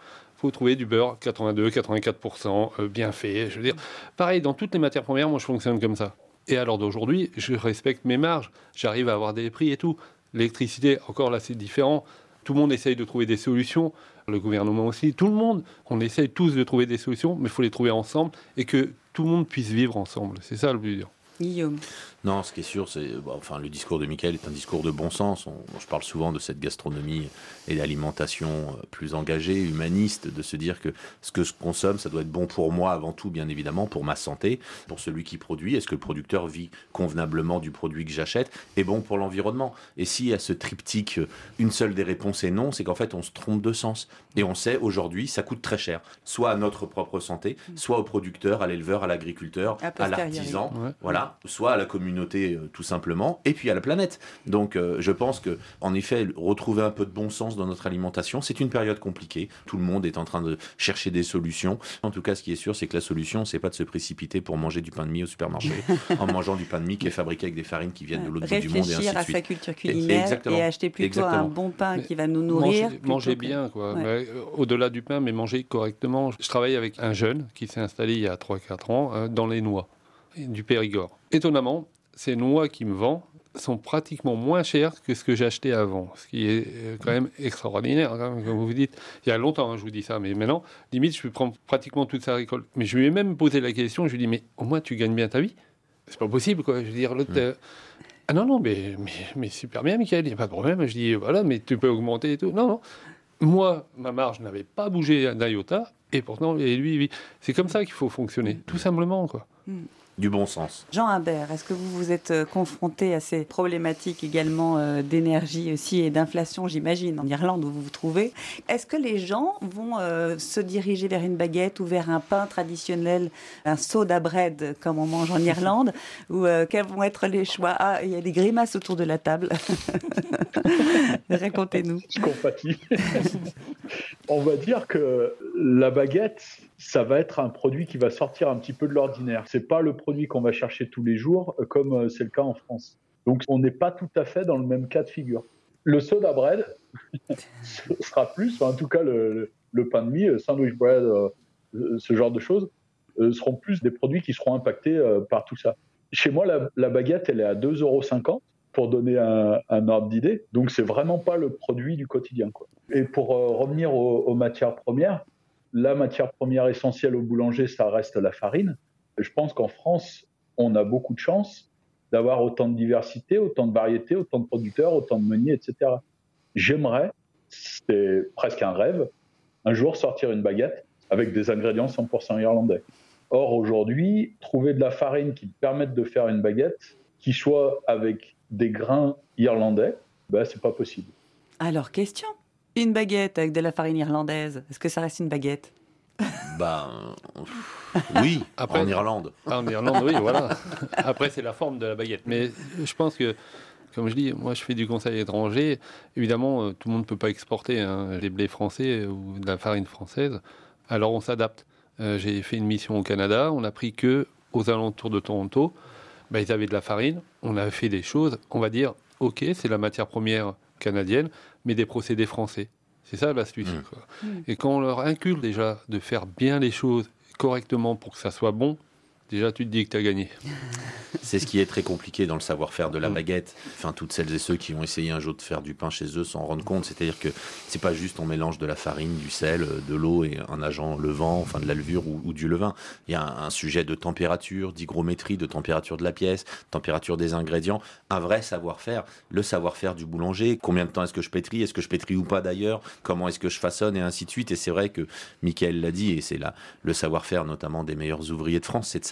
Faut trouver du beurre 82, 84%, euh, bien fait. Je veux dire, pareil, dans toutes les matières premières, moi je fonctionne comme ça. Et alors d'aujourd'hui, je respecte mes marges, j'arrive à avoir des prix et tout. L'électricité, encore là, c'est différent. Tout le monde essaye de trouver des solutions, le gouvernement aussi, tout le monde. On essaye tous de trouver des solutions, mais il faut les trouver ensemble et que tout le monde puisse vivre ensemble. C'est ça le plus dur.
Guillaume.
Non, ce qui est sûr, c'est bon, enfin le discours de Michael est un discours de bon sens. On- je parle souvent de cette gastronomie et d'alimentation euh, plus engagée, humaniste, de se dire que ce que je consomme, ça doit être bon pour moi avant tout, bien évidemment, pour ma santé, pour celui qui produit. Est-ce que le producteur vit convenablement du produit que j'achète et bon pour l'environnement? Et si à ce triptyque, euh, une seule des réponses est non, c'est qu'en fait on se trompe de sens. Et on sait aujourd'hui, ça coûte très cher, soit à notre propre santé, soit au producteur, à l'éleveur, à l'agriculteur, à l'artisan,
Ouais.
voilà, soit à la communauté euh, tout simplement, et puis à la planète. Donc euh, je pense que, en effet, retrouver un peu de bon sens dans notre alimentation, c'est une période compliquée. Tout le monde est en train de chercher des solutions. En tout cas, ce qui est sûr, c'est que la solution, c'est pas de se précipiter pour manger du pain de mie au supermarché, <laughs> en mangeant du pain de mie qui est fabriqué avec des farines qui viennent de l'autre bout du monde et ainsi
Réfléchir
de
à
suite.
sa culture culinaire
exactement.
et acheter plutôt un
Exactement.
bon pain
Mais
qui va nous nourrir.
Manger, manger bien, quoi.
Ouais.
Euh, Au-delà du pain, mais manger correctement. Je travaille avec un jeune qui s'est installé il y a 3-4 ans euh, dans les noix du Périgord. Étonnamment, ces noix qu'il me vend sont pratiquement moins chères que ce que j'achetais avant, ce qui est euh, quand même extraordinaire, hein, comme vous dites. Il y a longtemps, hein, je vous dis ça, mais maintenant, limite, je peux prendre pratiquement toute sa récolte. Mais je lui ai même posé la question, je lui ai dit, mais au moins, tu gagnes bien ta vie C'est pas possible, quoi. Je veux dire, l'autre... euh, ah non, non, mais, mais, mais super bien, Michael, il n'y a pas de problème. Je dis, voilà, mais tu peux augmenter et tout. Non, non. Moi, ma marge n'avait pas bougé d'un iota, et pourtant, et lui, lui. c'est comme ça qu'il faut fonctionner, tout simplement, quoi.
Du bon sens.
Jean Imbert, est-ce que vous vous êtes euh, confronté à ces problématiques également euh, d'énergie aussi et d'inflation, j'imagine, en Irlande où vous vous trouvez? Est-ce que les gens vont euh, se diriger vers une baguette ou vers un pain traditionnel, un soda bread comme on mange en <laughs> Irlande Ou quels vont être les choix? Ah, il y a des grimaces autour de la table. <laughs> Racontez-nous.
Je compatis. <laughs> on va dire que la baguette, ça va être un produit qui va sortir un petit peu de l'ordinaire. C'est pas le produit qu'on va chercher tous les jours, euh, comme euh, c'est le cas en France. Donc, on n'est pas tout à fait dans le même cas de figure. Le soda bread <laughs> sera plus, en tout cas le, pain de mie, sandwich bread, euh, ce genre de choses, seront plus des produits qui seront impactés par tout ça. Chez moi, la, baguette, elle est à 2,50 euros pour donner un, ordre d'idée. Donc, c'est vraiment pas le produit du quotidien. Et pour revenir aux, matières premières, la matière première essentielle au boulanger, ça reste la farine. Je pense qu'en France, on a beaucoup de chance d'avoir autant de diversité, autant de variété, autant de producteurs, autant de meuniers, etc. J'aimerais, c'est presque un rêve, un jour sortir une baguette avec des ingrédients 100% irlandais. Or, aujourd'hui, trouver de la farine qui permette de faire une baguette qui soit avec des grains irlandais, ben, c'est pas possible.
Alors, question une baguette avec de la farine irlandaise, est-ce que ça reste une baguette?
Bah <laughs> oui, Après, en Irlande.
Ah, en Irlande, oui, voilà. <laughs> Après, c'est la forme de la baguette. Mais je pense que, comme je dis, moi, je fais du conseil étranger. Évidemment, euh, tout le monde ne peut pas exporter hein, des blés français ou de la farine française. Alors, on s'adapte. Euh, j'ai fait une mission au Canada. On a pris que aux alentours de Toronto. Bah, ils avaient de la farine. On a fait des choses. On va dire, ok, c'est la matière première canadienne, mais des procédés français. C'est ça l'astuce. Mmh. Et quand on leur inculque déjà de faire bien les choses correctement pour que ça soit bon, déjà tu te dis que tu as gagné. <laughs>
C'est ce qui est très compliqué dans le savoir-faire de la mm. baguette. Enfin, toutes celles et ceux qui ont essayé un jour de faire du pain chez eux s'en rendent compte. C'est-à-dire que c'est pas juste on mélange de la farine, du sel, de l'eau et un agent levant, enfin de la levure ou, du levain. Il y a un, sujet de température, d'hygrométrie, de température de la pièce, température des ingrédients, un vrai savoir-faire. Le savoir-faire du boulanger. Combien de temps est-ce que je pétris? Est-ce que je pétris ou pas d'ailleurs? Comment est-ce que je façonne? Et ainsi de suite. Et c'est vrai que Michael l'a dit et c'est là le savoir-faire notamment des meilleurs ouvriers de France, c'est de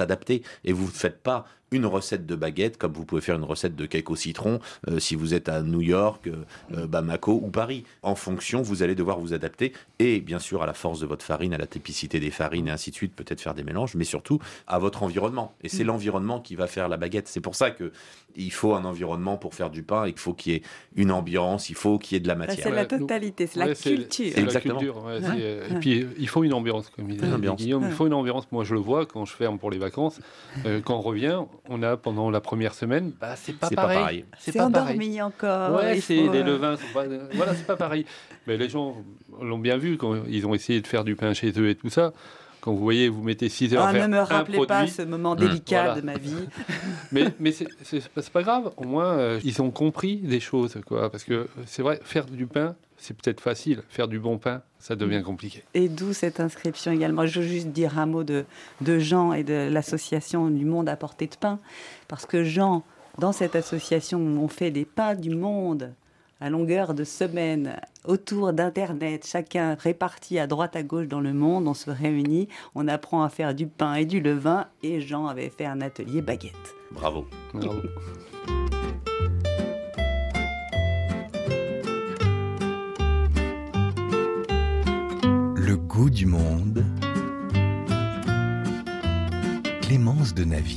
Et vous ne faites pas une recette de baguette, comme vous pouvez faire une recette de cake au citron euh, si vous êtes à New York, euh, euh, Bamako ou Paris. En fonction, vous allez devoir vous adapter et bien sûr à la force de votre farine, à la typicité des farines et ainsi de suite, peut-être faire des mélanges, mais surtout à votre environnement. Et c'est mm. l'environnement qui va faire la baguette. C'est pour ça que il faut un environnement pour faire du pain, il faut qu'il y ait une ambiance, il faut qu'il y ait de la matière.
C'est la totalité, c'est la culture.
Exactement. et puis il faut une ambiance, comme il dit Il faut une ambiance. Moi, je le vois quand je ferme pour les vacances. quand on revient, on a pendant la première semaine, bah, c'est pas, pas, pareil.
C'est endormi encore.
Ouais, c'est les levains. Voilà, c'est pas pareil. Mais les gens l'ont bien vu quand ils ont essayé de faire du pain chez eux et tout ça quand vous voyez, vous mettez 6 heures
ah, ne me rappelez pas ce moment délicat de ma vie. <laughs>
mais mais c'est pas grave. Au moins, euh, ils ont compris des choses, quoi. Parce que c'est vrai, faire du pain, c'est peut-être facile. Faire du bon pain, ça devient compliqué.
Et d'où cette inscription également. Je veux juste dire un mot de, de Jean et de l'association du monde à portée de pain. Parce que Jean, dans cette association, on fait des pains du monde à longueur de semaine autour d'Internet, chacun réparti à droite à gauche dans le monde, on se réunit, on apprend à faire du pain et du levain, et Jean avait fait un atelier baguette.
Bravo. Bravo.
Le goût du monde. Clémence de Navy.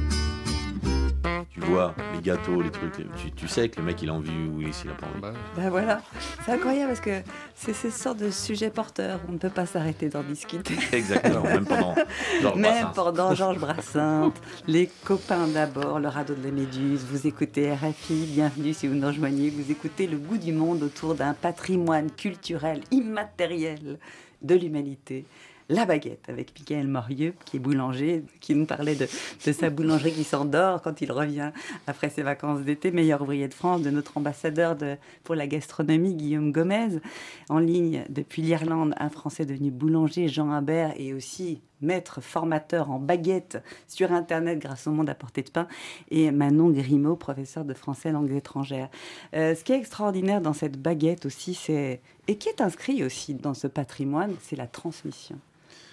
Vois, les gâteaux, les trucs, tu, tu sais que le mec il a envie ou s'il a pas envie.
Ben voilà, c'est incroyable parce que c'est ce sorte de sujet porteur. On ne peut pas s'arrêter d'en discuter. <laughs>
Exactement, même pendant Georges
Même
Brassens.
pendant Georges Brassens, les copains d'abord, le radeau de la Méduse. Vous écoutez RFI, bienvenue si vous nous rejoignez. Vous écoutez le goût du monde autour d'un patrimoine culturel immatériel de l'humanité. La baguette avec Michael Morieux, qui est boulanger, qui nous parlait de, sa boulangerie qui s'endort quand il revient après ses vacances d'été, meilleur ouvrier de France, de notre ambassadeur de, pour la gastronomie, Guillaume Gomez, en ligne depuis l'Irlande, un Français devenu boulanger, Jean Imbert, et aussi maître formateur en baguette sur Internet grâce au monde à portée de pain, et Manon Grimaud, professeur de français langue étrangère. Euh, ce qui est extraordinaire dans cette baguette aussi, c'est et qui est inscrit aussi dans ce patrimoine, c'est la transmission.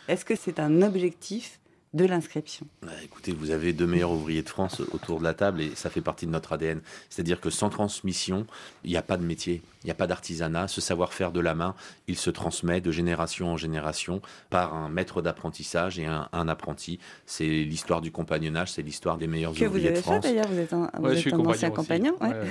Est-ce que c'est un objectif de l'inscription?
Bah, écoutez, vous avez deux meilleurs ouvriers de France autour de la table et ça fait partie de notre ADN. C'est-à-dire que sans transmission, il n'y a pas de métier, il n'y a pas d'artisanat. Ce savoir-faire de la main, il se transmet de génération en génération par un maître d'apprentissage et un, un apprenti. C'est l'histoire du compagnonnage, c'est l'histoire des meilleurs
Que vous
ouvriers de
avez fait
France.
d'ailleurs, vous êtes un, vous
Ouais, je
êtes un
compagnon
ancien
aussi.
compagnon ouais.
Ouais, ouais.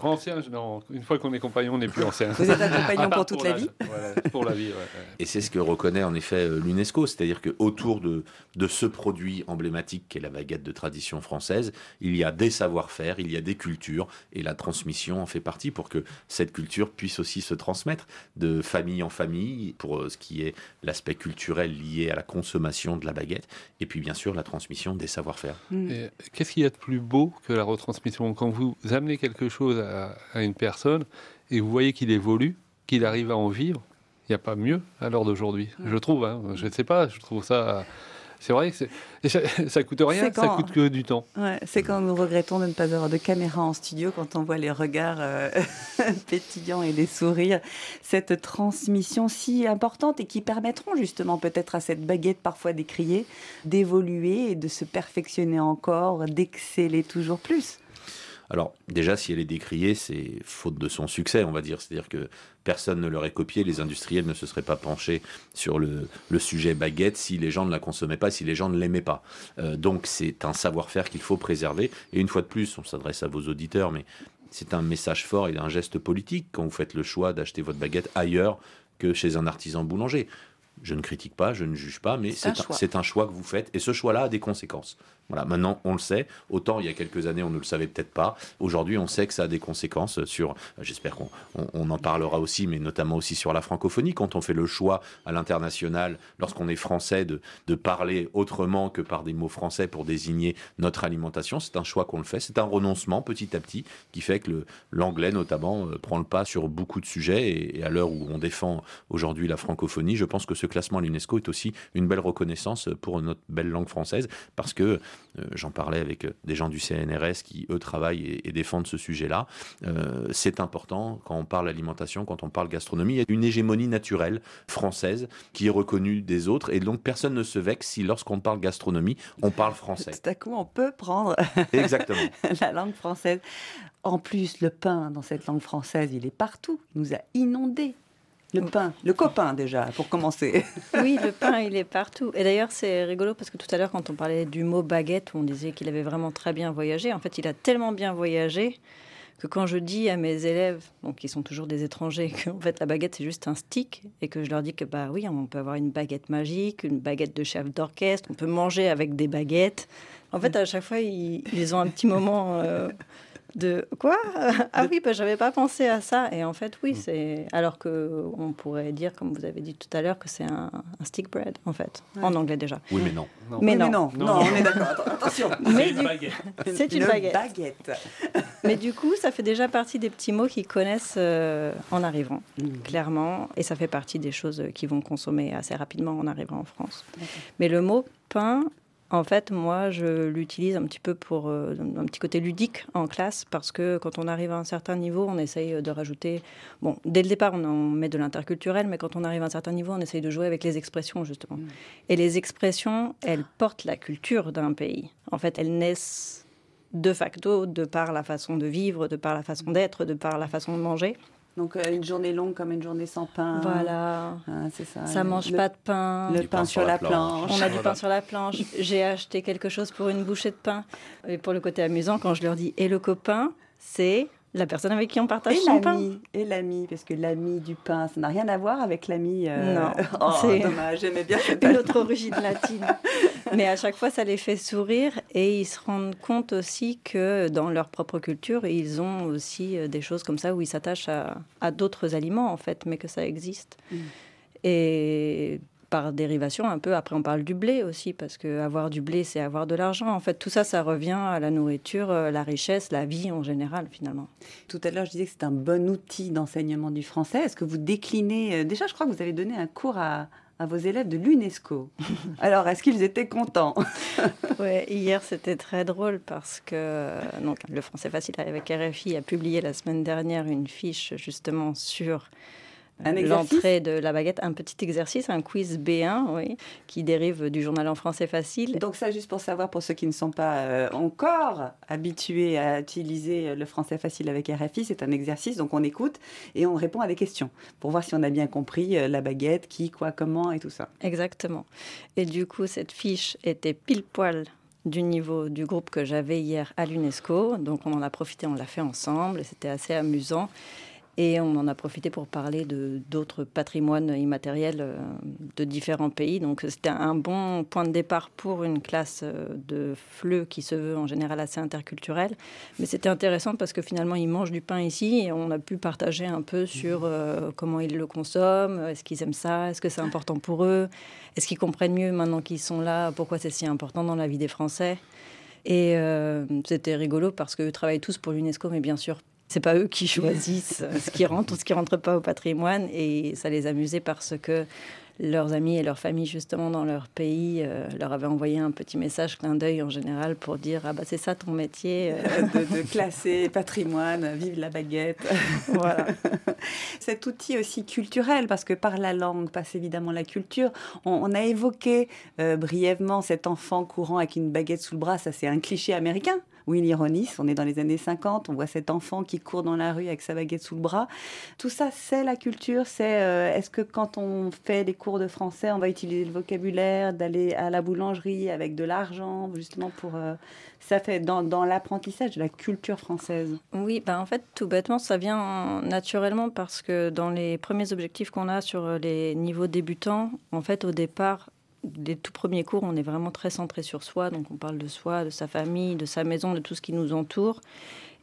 Ancien, non, une fois qu'on est compagnon, on n'est plus ancien.
Vous êtes un compagnon <laughs> pour toute la vie
Voilà, Pour la vie, ouais.
Et c'est ce que reconnaît en effet euh, l'UNESCO, c'est-à-dire que autour de, de ce produit emblématique qu'est la baguette de tradition française, il y a des savoir-faire, il y a des cultures, et la transmission en fait partie pour que cette culture puisse aussi se transmettre de famille en famille pour euh, ce qui est l'aspect culturel lié à la consommation de la baguette, et puis bien sûr la transmission des savoir-faire.
Qu'est-ce qu'il y a de plus beau que la retransmission? Quand vous amenez quelque chose à, à une personne et vous voyez qu'il évolue, qu'il arrive à en vivre, il n'y a pas mieux à l'heure d'aujourd'hui. Je trouve, hein. je ne sais pas, je trouve ça. C'est vrai que ça, ça coûte rien,
C'est
ça
quand-
coûte que du temps.
Ouais, c'est quand nous regrettons de ne pas avoir de caméra en studio, quand on voit les regards euh, <laughs> pétillants et les sourires, cette transmission si importante et qui permettront justement peut-être à cette baguette parfois décriée d'évoluer et de se perfectionner encore, d'exceller toujours plus.
Alors déjà, si elle est décriée, c'est faute de son succès, on va dire. C'est-à-dire que personne ne l'aurait copié, les industriels ne se seraient pas penchés sur le, le sujet baguette si les gens ne la consommaient pas, si les gens ne l'aimaient pas. Euh, donc c'est un savoir-faire qu'il faut préserver. Et une fois de plus, on s'adresse à vos auditeurs, mais c'est un message fort et un geste politique quand vous faites le choix d'acheter votre baguette ailleurs que chez un artisan boulanger. Je ne critique pas, je ne juge pas, mais
C'est un
un
choix
que vous faites et ce choix-là a des conséquences. Voilà, maintenant on le sait. Autant il y a quelques années on ne le savait peut-être pas. Aujourd'hui on sait que ça a des conséquences sur. J'espère qu'on on, en parlera aussi, mais notamment aussi sur la francophonie. Quand on fait le choix à l'international, lorsqu'on est français, de, de parler autrement que par des mots français pour désigner notre alimentation, c'est un choix qu'on le fait. C'est un renoncement petit à petit qui fait que l'anglais notamment euh, prend le pas sur beaucoup de sujets. Et, et à l'heure où on défend aujourd'hui la francophonie, je pense que ce classement à l'UNESCO est aussi une belle reconnaissance pour notre belle langue française parce que euh, j'en parlais avec euh, des gens du CNRS qui, eux, travaillent et, et défendent ce sujet-là. Euh, c'est important quand on parle alimentation, quand on parle gastronomie. Il y a une hégémonie naturelle française qui est reconnue des autres et donc personne ne se vexe si lorsqu'on parle gastronomie, on parle français.
Tout à coup, on peut prendre <laughs>
Exactement. <laughs>
la langue française. En plus, le pain dans cette langue française, il est partout. Il nous a inondés. Le pain, le copain déjà, pour commencer. <laughs>
Oui, le pain, il est partout. Et d'ailleurs, c'est rigolo parce que tout à l'heure, quand on parlait du mot baguette, on disait qu'il avait vraiment très bien voyagé. En fait, il a tellement bien voyagé que quand je dis à mes élèves, donc qui sont toujours des étrangers, <laughs> qu'en fait la baguette c'est juste un stick, et que je leur dis que bah oui, on peut avoir une baguette magique, une baguette de chef d'orchestre, on peut manger avec des baguettes. En fait, à chaque fois, ils, ils ont un petit moment euh, de quoi? <laughs> Ah oui, bah, j'avais pas pensé à ça. Et en fait, oui, c'est alors que on pourrait dire, comme vous avez dit tout à l'heure, que c'est un, un stick bread, en fait, en anglais déjà.
Oui, mais non.
Mais
Oui,
non.
non, non, on est d'accord. Atten- Attention. <laughs>
Mais du- <laughs> C'est une baguette.
baguette.
Mais du coup, ça fait déjà partie des petits mots qu'ils connaissent euh, en arrivant, clairement. Et ça fait partie des choses qu'ils vont consommer assez rapidement en arrivant en France. Mais le mot pain, En fait, moi, je l'utilise un petit peu pour euh, un petit côté ludique en classe parce que quand on arrive à un certain niveau, on essaye de rajouter. Bon, dès le départ, on, en met de l'interculturel, mais quand on arrive à un certain niveau, on essaye de jouer avec les expressions, justement.
Mm.
Et les expressions, elles portent la culture d'un pays. En fait, elles naissent de facto de par la façon de vivre, de par la façon d'être, de par la façon de manger.
Donc euh, une journée longue comme une journée sans pain.
Voilà.
Ah, c'est ça.
Ça mange
Le-
pas de pain.
Le pain, sur la planche.
On a du pain sur la planche. J'ai acheté quelque chose pour une bouchée de pain. Et pour le côté amusant, quand je leur dis et le copain, c'est la personne avec qui on partage
Et
son pain.
et l'ami, parce que l'ami du pain, ça n'a rien à voir avec l'ami. euh,
Non, <laughs>
oh,
c'est
dommage, j'aimais bien cette <laughs>
une autre origine latine. <laughs> Mais à chaque fois, ça les fait sourire et ils se rendent compte aussi que dans leur propre culture, ils ont aussi euh, des choses comme ça où ils s'attachent à, à d'autres aliments, en fait, mais que ça existe.
Mm.
Et par dérivation, un peu, après on parle du blé aussi, parce que avoir du blé, c'est avoir de l'argent. En fait, tout ça, ça revient à la nourriture, euh, la richesse, la vie en général, finalement.
Tout à l'heure, je disais que c'est un bon outil d'enseignement du français. Est-ce que vous déclinez euh, Déjà, je crois que vous avez donné un cours à, à vos élèves de l'UNESCO. <laughs> Alors, est-ce qu'ils étaient contents? <laughs>
Ouais, hier c'était très drôle parce que euh, donc, le français facile avec RFI a publié la semaine dernière une fiche justement sur l'entrée de la baguette, un petit exercice, un quiz B1, oui, qui dérive du journal en français facile.
Donc ça, juste pour savoir, pour ceux qui ne sont pas euh, encore habitués à utiliser le français facile avec RFI, c'est un exercice, donc on écoute et on répond à des questions pour voir si on a bien compris euh, la baguette, qui, quoi, comment et tout ça.
Exactement. Et du coup, cette fiche était pile poil du niveau du groupe que j'avais hier à l'UNESCO. Donc on en a profité, on l'a fait ensemble c'était assez amusant. Et on en a profité pour parler de d'autres patrimoines immatériels euh, de différents pays. Donc c'était un bon point de départ pour une classe euh, de FLE qui se veut en général assez interculturelle. Mais c'était intéressant parce que finalement ils mangent du pain ici et on a pu partager un peu sur euh, comment ils le consomment, est-ce qu'ils aiment ça, est-ce que c'est important pour eux, est-ce qu'ils comprennent mieux maintenant qu'ils sont là, pourquoi c'est si important dans la vie des Français? Et euh, c'était rigolo parce qu'eux travaillent tous pour l'UNESCO, mais bien sûr, c'est pas eux qui choisissent ce qui rentre ou ce qui rentre pas au patrimoine. Et ça les amusait parce que leurs amis et leurs familles, justement, dans leur pays, euh, leur avaient envoyé un petit message, clin d'œil en général, pour dire Ah, bah, c'est ça ton métier. euh. <laughs>
de, de classer patrimoine, vive la baguette.
Voilà. <laughs>
Cet outil aussi culturel, parce que par la langue passe évidemment la culture. On, on a évoqué euh, brièvement cet enfant courant avec une baguette sous le bras, ça c'est un cliché américain. Willy Ronis, on est dans les années 50, on voit cet enfant qui court dans la rue avec sa baguette sous le bras. Tout ça, c'est la culture. C'est euh, est-ce que quand on fait des cours de français, on va utiliser le vocabulaire, d'aller à la boulangerie avec de l'argent, justement pour euh, ça fait dans, dans l'apprentissage de la culture française?
Oui, bah en fait, tout bêtement, ça vient naturellement parce que dans les premiers objectifs qu'on a sur les niveaux débutants, en fait, au départ, les tout premiers cours, on est vraiment très centré sur soi. Donc, on parle de soi, de sa famille, de sa maison, de tout ce qui nous entoure.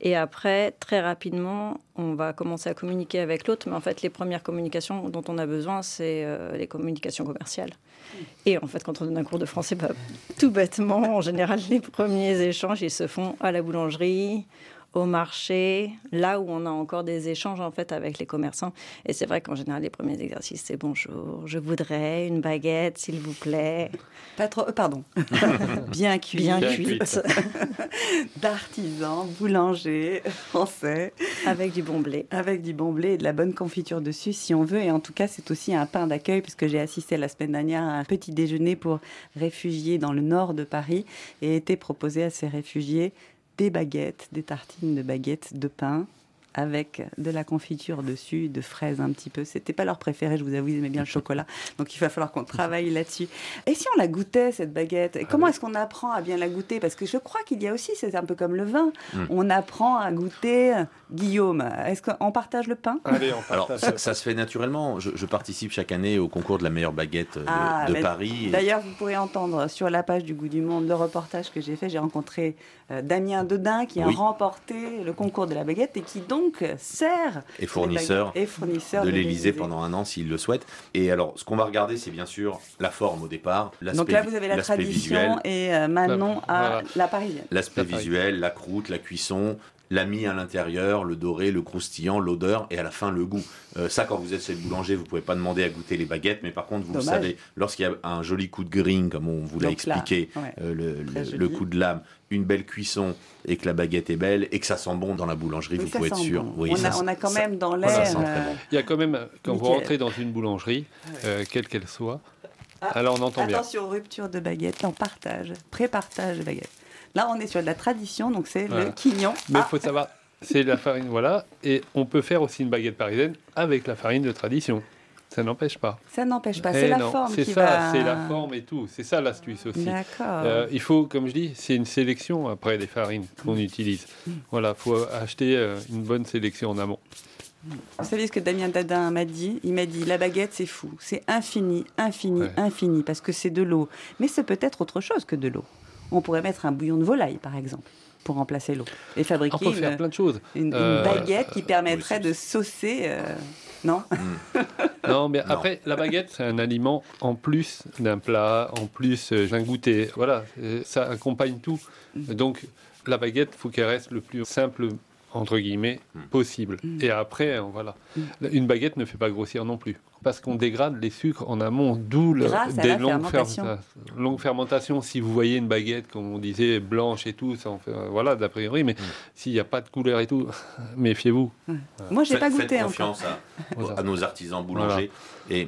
Et après, très rapidement, on va commencer à communiquer avec l'autre. Mais en fait, les premières communications dont on a besoin, c'est euh, les communications commerciales. Et en fait, quand on donne un cours de français, bah, tout bêtement, en général, <laughs> les premiers échanges, ils se font à la boulangerie, au marché, là où on a encore des échanges en fait avec les commerçants. Et c'est vrai qu'en général, les premiers exercices, c'est bonjour, je voudrais une baguette, s'il vous plaît.
Pas trop, euh, pardon. <laughs> Bien cuite.
Bien cuite. <laughs>
D'artisan, boulanger, français.
Avec du bon blé.
Avec du bon blé et de la bonne confiture dessus, si on veut. Et en tout cas, c'est aussi un pain d'accueil, puisque j'ai assisté la semaine dernière à un petit déjeuner pour réfugiés dans le nord de Paris et été proposé à ces réfugiés des baguettes, des tartines de baguettes de pain avec de la confiture dessus, de fraises un petit peu. C'était pas leur préféré, je vous avoue, ils aimaient bien le chocolat. Donc il va falloir qu'on travaille là-dessus. Et si on la goûtait, cette baguette Et comment est-ce qu'on apprend à bien la goûter? Parce que je crois qu'il y a aussi, c'est un peu comme le vin,
Mm.
on apprend à goûter. Guillaume, est-ce qu'on partage le pain?
Allez, on
Alors,
partage.
ça, ça se fait naturellement. Je, je participe chaque année au concours de la meilleure baguette euh, de,
Ah,
de Paris. Et-
D'ailleurs, vous pourrez entendre sur la page du Goût du Monde le reportage que j'ai fait. J'ai rencontré euh, Damien Dodin qui a
Oui.
remporté le concours de la baguette et qui donc sert
et fournisseur,
et fournisseur
de l'Élysée pendant un an s'il le souhaite. Et alors, ce qu'on va regarder, c'est bien sûr la forme au départ, l'aspect
Donc là, vous avez la
l'aspect
tradition
visuel,
et euh, Manon à
voilà.
la parisienne.
l'aspect
La
visuel, la croûte, la cuisson, l'ami à l'intérieur, le doré, le croustillant, l'odeur et à la fin le goût. Euh, ça, quand vous êtes chez le boulanger, vous pouvez pas demander à goûter les baguettes, mais par contre, vous le savez, lorsqu'il y a un joli coup de green, comme on vous l'a
là,
expliqué,
ouais.
euh, le, coup de lame, une belle cuisson et que la baguette est belle et que ça sent bon dans la boulangerie,
Oui,
vous pouvez être sûr.
bon.
Oui,
on,
ça
a, on a quand
ça-
même dans l'air. euh.
Il y a quand même, quand vous rentrez dans une boulangerie, euh, quelle qu'elle soit,
Ah,
alors on entend bien.
Attention, rupture de baguette, non, partage, pré-partage de baguette. Là, on est sur de la tradition, donc c'est le
Voilà.
quignon.
Mais il
Ah,
faut savoir, c'est la farine, voilà. Et on peut faire aussi une baguette parisienne avec la farine de tradition. Ça n'empêche pas.
ça n'empêche pas,
Eh
c'est la
non,
forme
C'est ça,
va...
c'est la forme et tout. C'est ça l'astuce aussi.
D'accord.
Euh, il faut, comme je dis, c'est une sélection après des farines qu'on utilise. Voilà, il faut acheter euh, une bonne sélection en amont.
Vous savez ce que Damien Dadin m'a dit? Il m'a dit la baguette, c'est fou. C'est infini, infini,
Ouais.
infini, parce que c'est de l'eau. Mais c'est peut-être autre chose que de l'eau. On pourrait mettre un bouillon de volaille, par exemple, pour remplacer l'eau. Et fabriquer
On peut faire
une,
plein de choses.
une- une
Euh,
baguette qui permettrait de saucer. euh, Non <laughs>
Non, mais après, la baguette, c'est un aliment en plus d'un plat, en plus euh, d'un goûter. Voilà, euh, ça accompagne tout. Donc, la baguette, faut qu'elle reste le plus simple, entre guillemets, possible. Et après, euh, voilà. Une baguette ne fait pas grossir non plus. Parce qu'on dégrade les sucres en amont, d'où le-
Grâce à
des
la
longues,
fermentation.
fermenta- longues fermentations. Si vous voyez une baguette, comme on disait, blanche et tout, ça en fait, euh, voilà, d'a priori, mais s'il n'y a pas de couleur et tout, <laughs> méfiez-vous.
Moi, j'ai
Faites-
pas goûté
Faites
encore.
confiance à, <laughs> à nos artisans boulangers. Et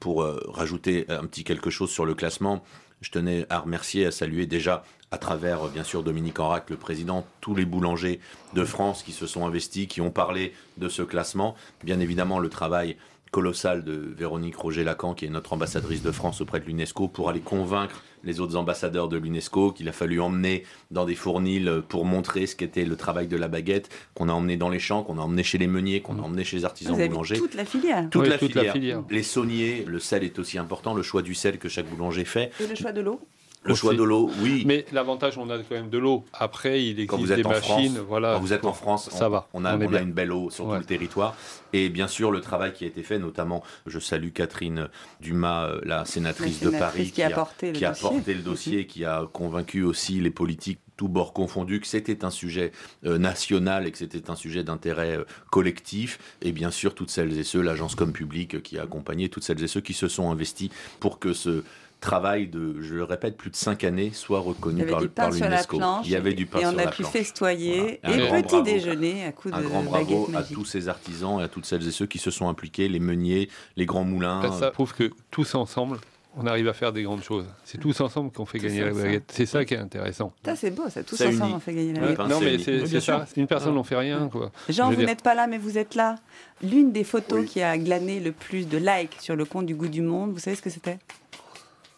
pour euh, rajouter un petit quelque chose sur le classement, je tenais à remercier, à saluer déjà à travers, euh, bien sûr, Dominique Enrac, le président, tous les boulangers de France qui se sont investis, qui ont parlé de ce classement. Bien évidemment, le travail colossal de Véronique Roger-Lacan, qui est notre ambassadrice de France auprès de l'UNESCO, pour aller convaincre les autres ambassadeurs de l'UNESCO qu'il a fallu emmener dans des fournils pour montrer ce qu'était le travail de la baguette, qu'on a emmené dans les champs, qu'on a emmené chez les meuniers, qu'on a emmené chez les artisans
Vous avez
boulangers.
toute la filière.
Toute,
Oui,
la,
toute la
filière.
filière.
Les sauniers, le sel est aussi important, le choix du sel que chaque boulanger fait.
Et le choix de l'eau
Le choix de l'eau, oui.
Mais l'avantage, on a quand même de l'eau. Après, il existe
Quand vous êtes
des
en
machines.
France,
voilà,
quand vous êtes en France,
ça
on,
va.
On a,
on est
on a
bien.
une belle eau sur
Ouais.
tout le territoire. Et bien sûr, le travail qui a été fait, notamment, je salue Catherine Dumas, euh, la sénatrice
La
de Paris,
qui a porté le
qui a
dossier.
porté le dossier, qui a convaincu aussi les politiques tous bords confondus que c'était un sujet euh, national et que c'était un sujet d'intérêt euh, collectif et bien sûr toutes celles et ceux l'agence comme public euh, qui a accompagné toutes celles et ceux qui se sont investis pour que ce travail de je le répète plus de cinq années soit
Il
reconnu
y avait
par,
du
le- par
pain sur la
l'UNESCO
planche.
il y avait du pain
et
sur
on a
la
pu
planche
festoyer.
Voilà.
Et
Un grand
petit
bravo.
déjeuner à coups
un
de
grand
baguette
bravo à tous ces artisans et à toutes celles et ceux qui se sont impliqués, les meuniers, les grands moulins.
Ça prouve que tous ensemble, on arrive à faire des grandes choses. C'est tous ensemble qu'on fait
Tous
gagner la baguette. C'est ça qui est intéressant.
Ça, c'est beau, ça. Tous
Ça
ensemble,
unit.
on fait gagner la baguette.
non, mais c'est ça. Une personne n'en fait rien. Quoi.
Jean,
Je
vous n'êtes pas là, mais vous êtes là. L'une des photos qui a glané le plus de likes sur le compte du goût du monde, vous savez ce que c'était?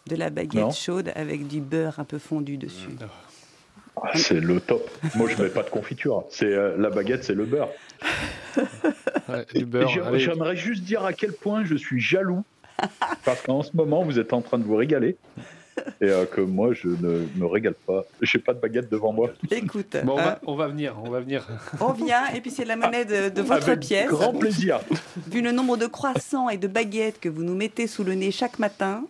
De la baguette
Non.
chaude avec du beurre un peu fondu dessus.
Ah, C'est le top. Moi, je mets pas de confiture. C'est euh, la baguette, c'est le beurre. <laughs>
Ouais.
J'aimerais juste dire à quel point je suis jaloux parce qu'en ce moment, vous êtes en train de vous régaler et euh, que moi, je ne me régale pas. J'ai pas de baguette devant moi.
Écoute,
Bon, on, va, on va venir, on va venir.
on vient et puis c'est la monnaie de, de votre
Avec
pièce.
grand plaisir.
Vu le nombre de croissants et de baguettes que vous nous mettez sous le nez chaque matin,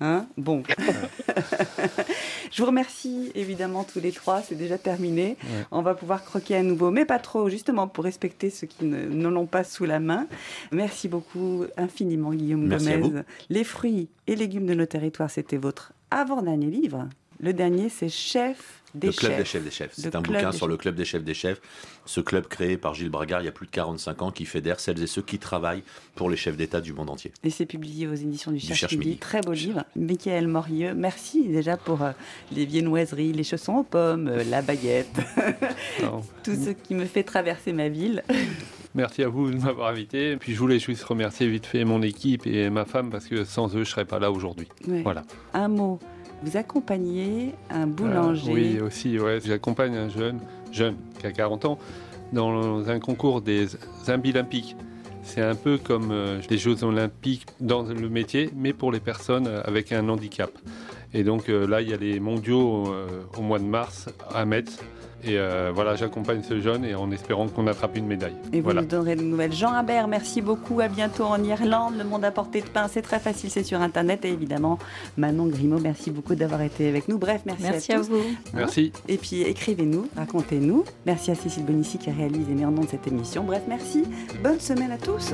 hein, bon. <laughs> Je vous remercie évidemment tous les trois, c'est déjà terminé.
Ouais.
On va pouvoir croquer à nouveau, mais pas trop, justement pour respecter ceux qui ne, ne l'ont pas sous la main. Merci beaucoup infiniment Guillaume
Merci
Gomez. Les fruits et légumes de nos territoires, c'était votre avant-dernier livre. Le dernier, c'est Chef des
le club
chefs.
des chefs des chefs. C'est un bouquin sur le club des chefs des chefs. Ce club créé par Gilles Bragard il y a plus de 45 ans qui fédère celles et ceux qui travaillent pour les chefs d'État du monde entier.
Et c'est publié aux éditions du
Du
Cherche,
Cherche
Midi.
Midi.
Très beau livre. Michael Morieux, merci déjà pour euh, les viennoiseries, les chaussons aux pommes, euh, la baguette, <laughs> <laughs> tout ce qui me fait traverser ma ville. <laughs>
Merci à vous de m'avoir invité. Et puis je voulais juste remercier vite fait mon équipe et ma femme parce que sans eux, je serais pas là aujourd'hui.
Ouais.
Voilà.
Un mot. Vous accompagnez un boulanger.
Euh, oui, aussi, ouais. J'accompagne un jeune, jeune, qui a 40 ans, dans un concours des Olympiques. C'est un peu comme euh, les Jeux Olympiques dans le métier, mais pour les personnes avec un handicap. Et donc là, il y a les mondiaux au mois de mars à Metz. Et voilà, j'accompagne ce jeune et en espérant qu'on attrape une médaille.
Et vous
voilà.
nous donnerez de nouvelles. Jean Habert, merci beaucoup. À bientôt en Irlande. Le monde à portée de pain, c'est très facile, c'est sur Internet. Et évidemment, Manon Grimaud, merci beaucoup d'avoir été avec nous. Bref, merci,
Merci
à,
à
tous.
vous.
Merci.
Et puis écrivez-nous, racontez-nous. Merci à Cécile Bonissi qui réalise et met en nom de cette émission. Bref, merci. Bonne semaine à tous.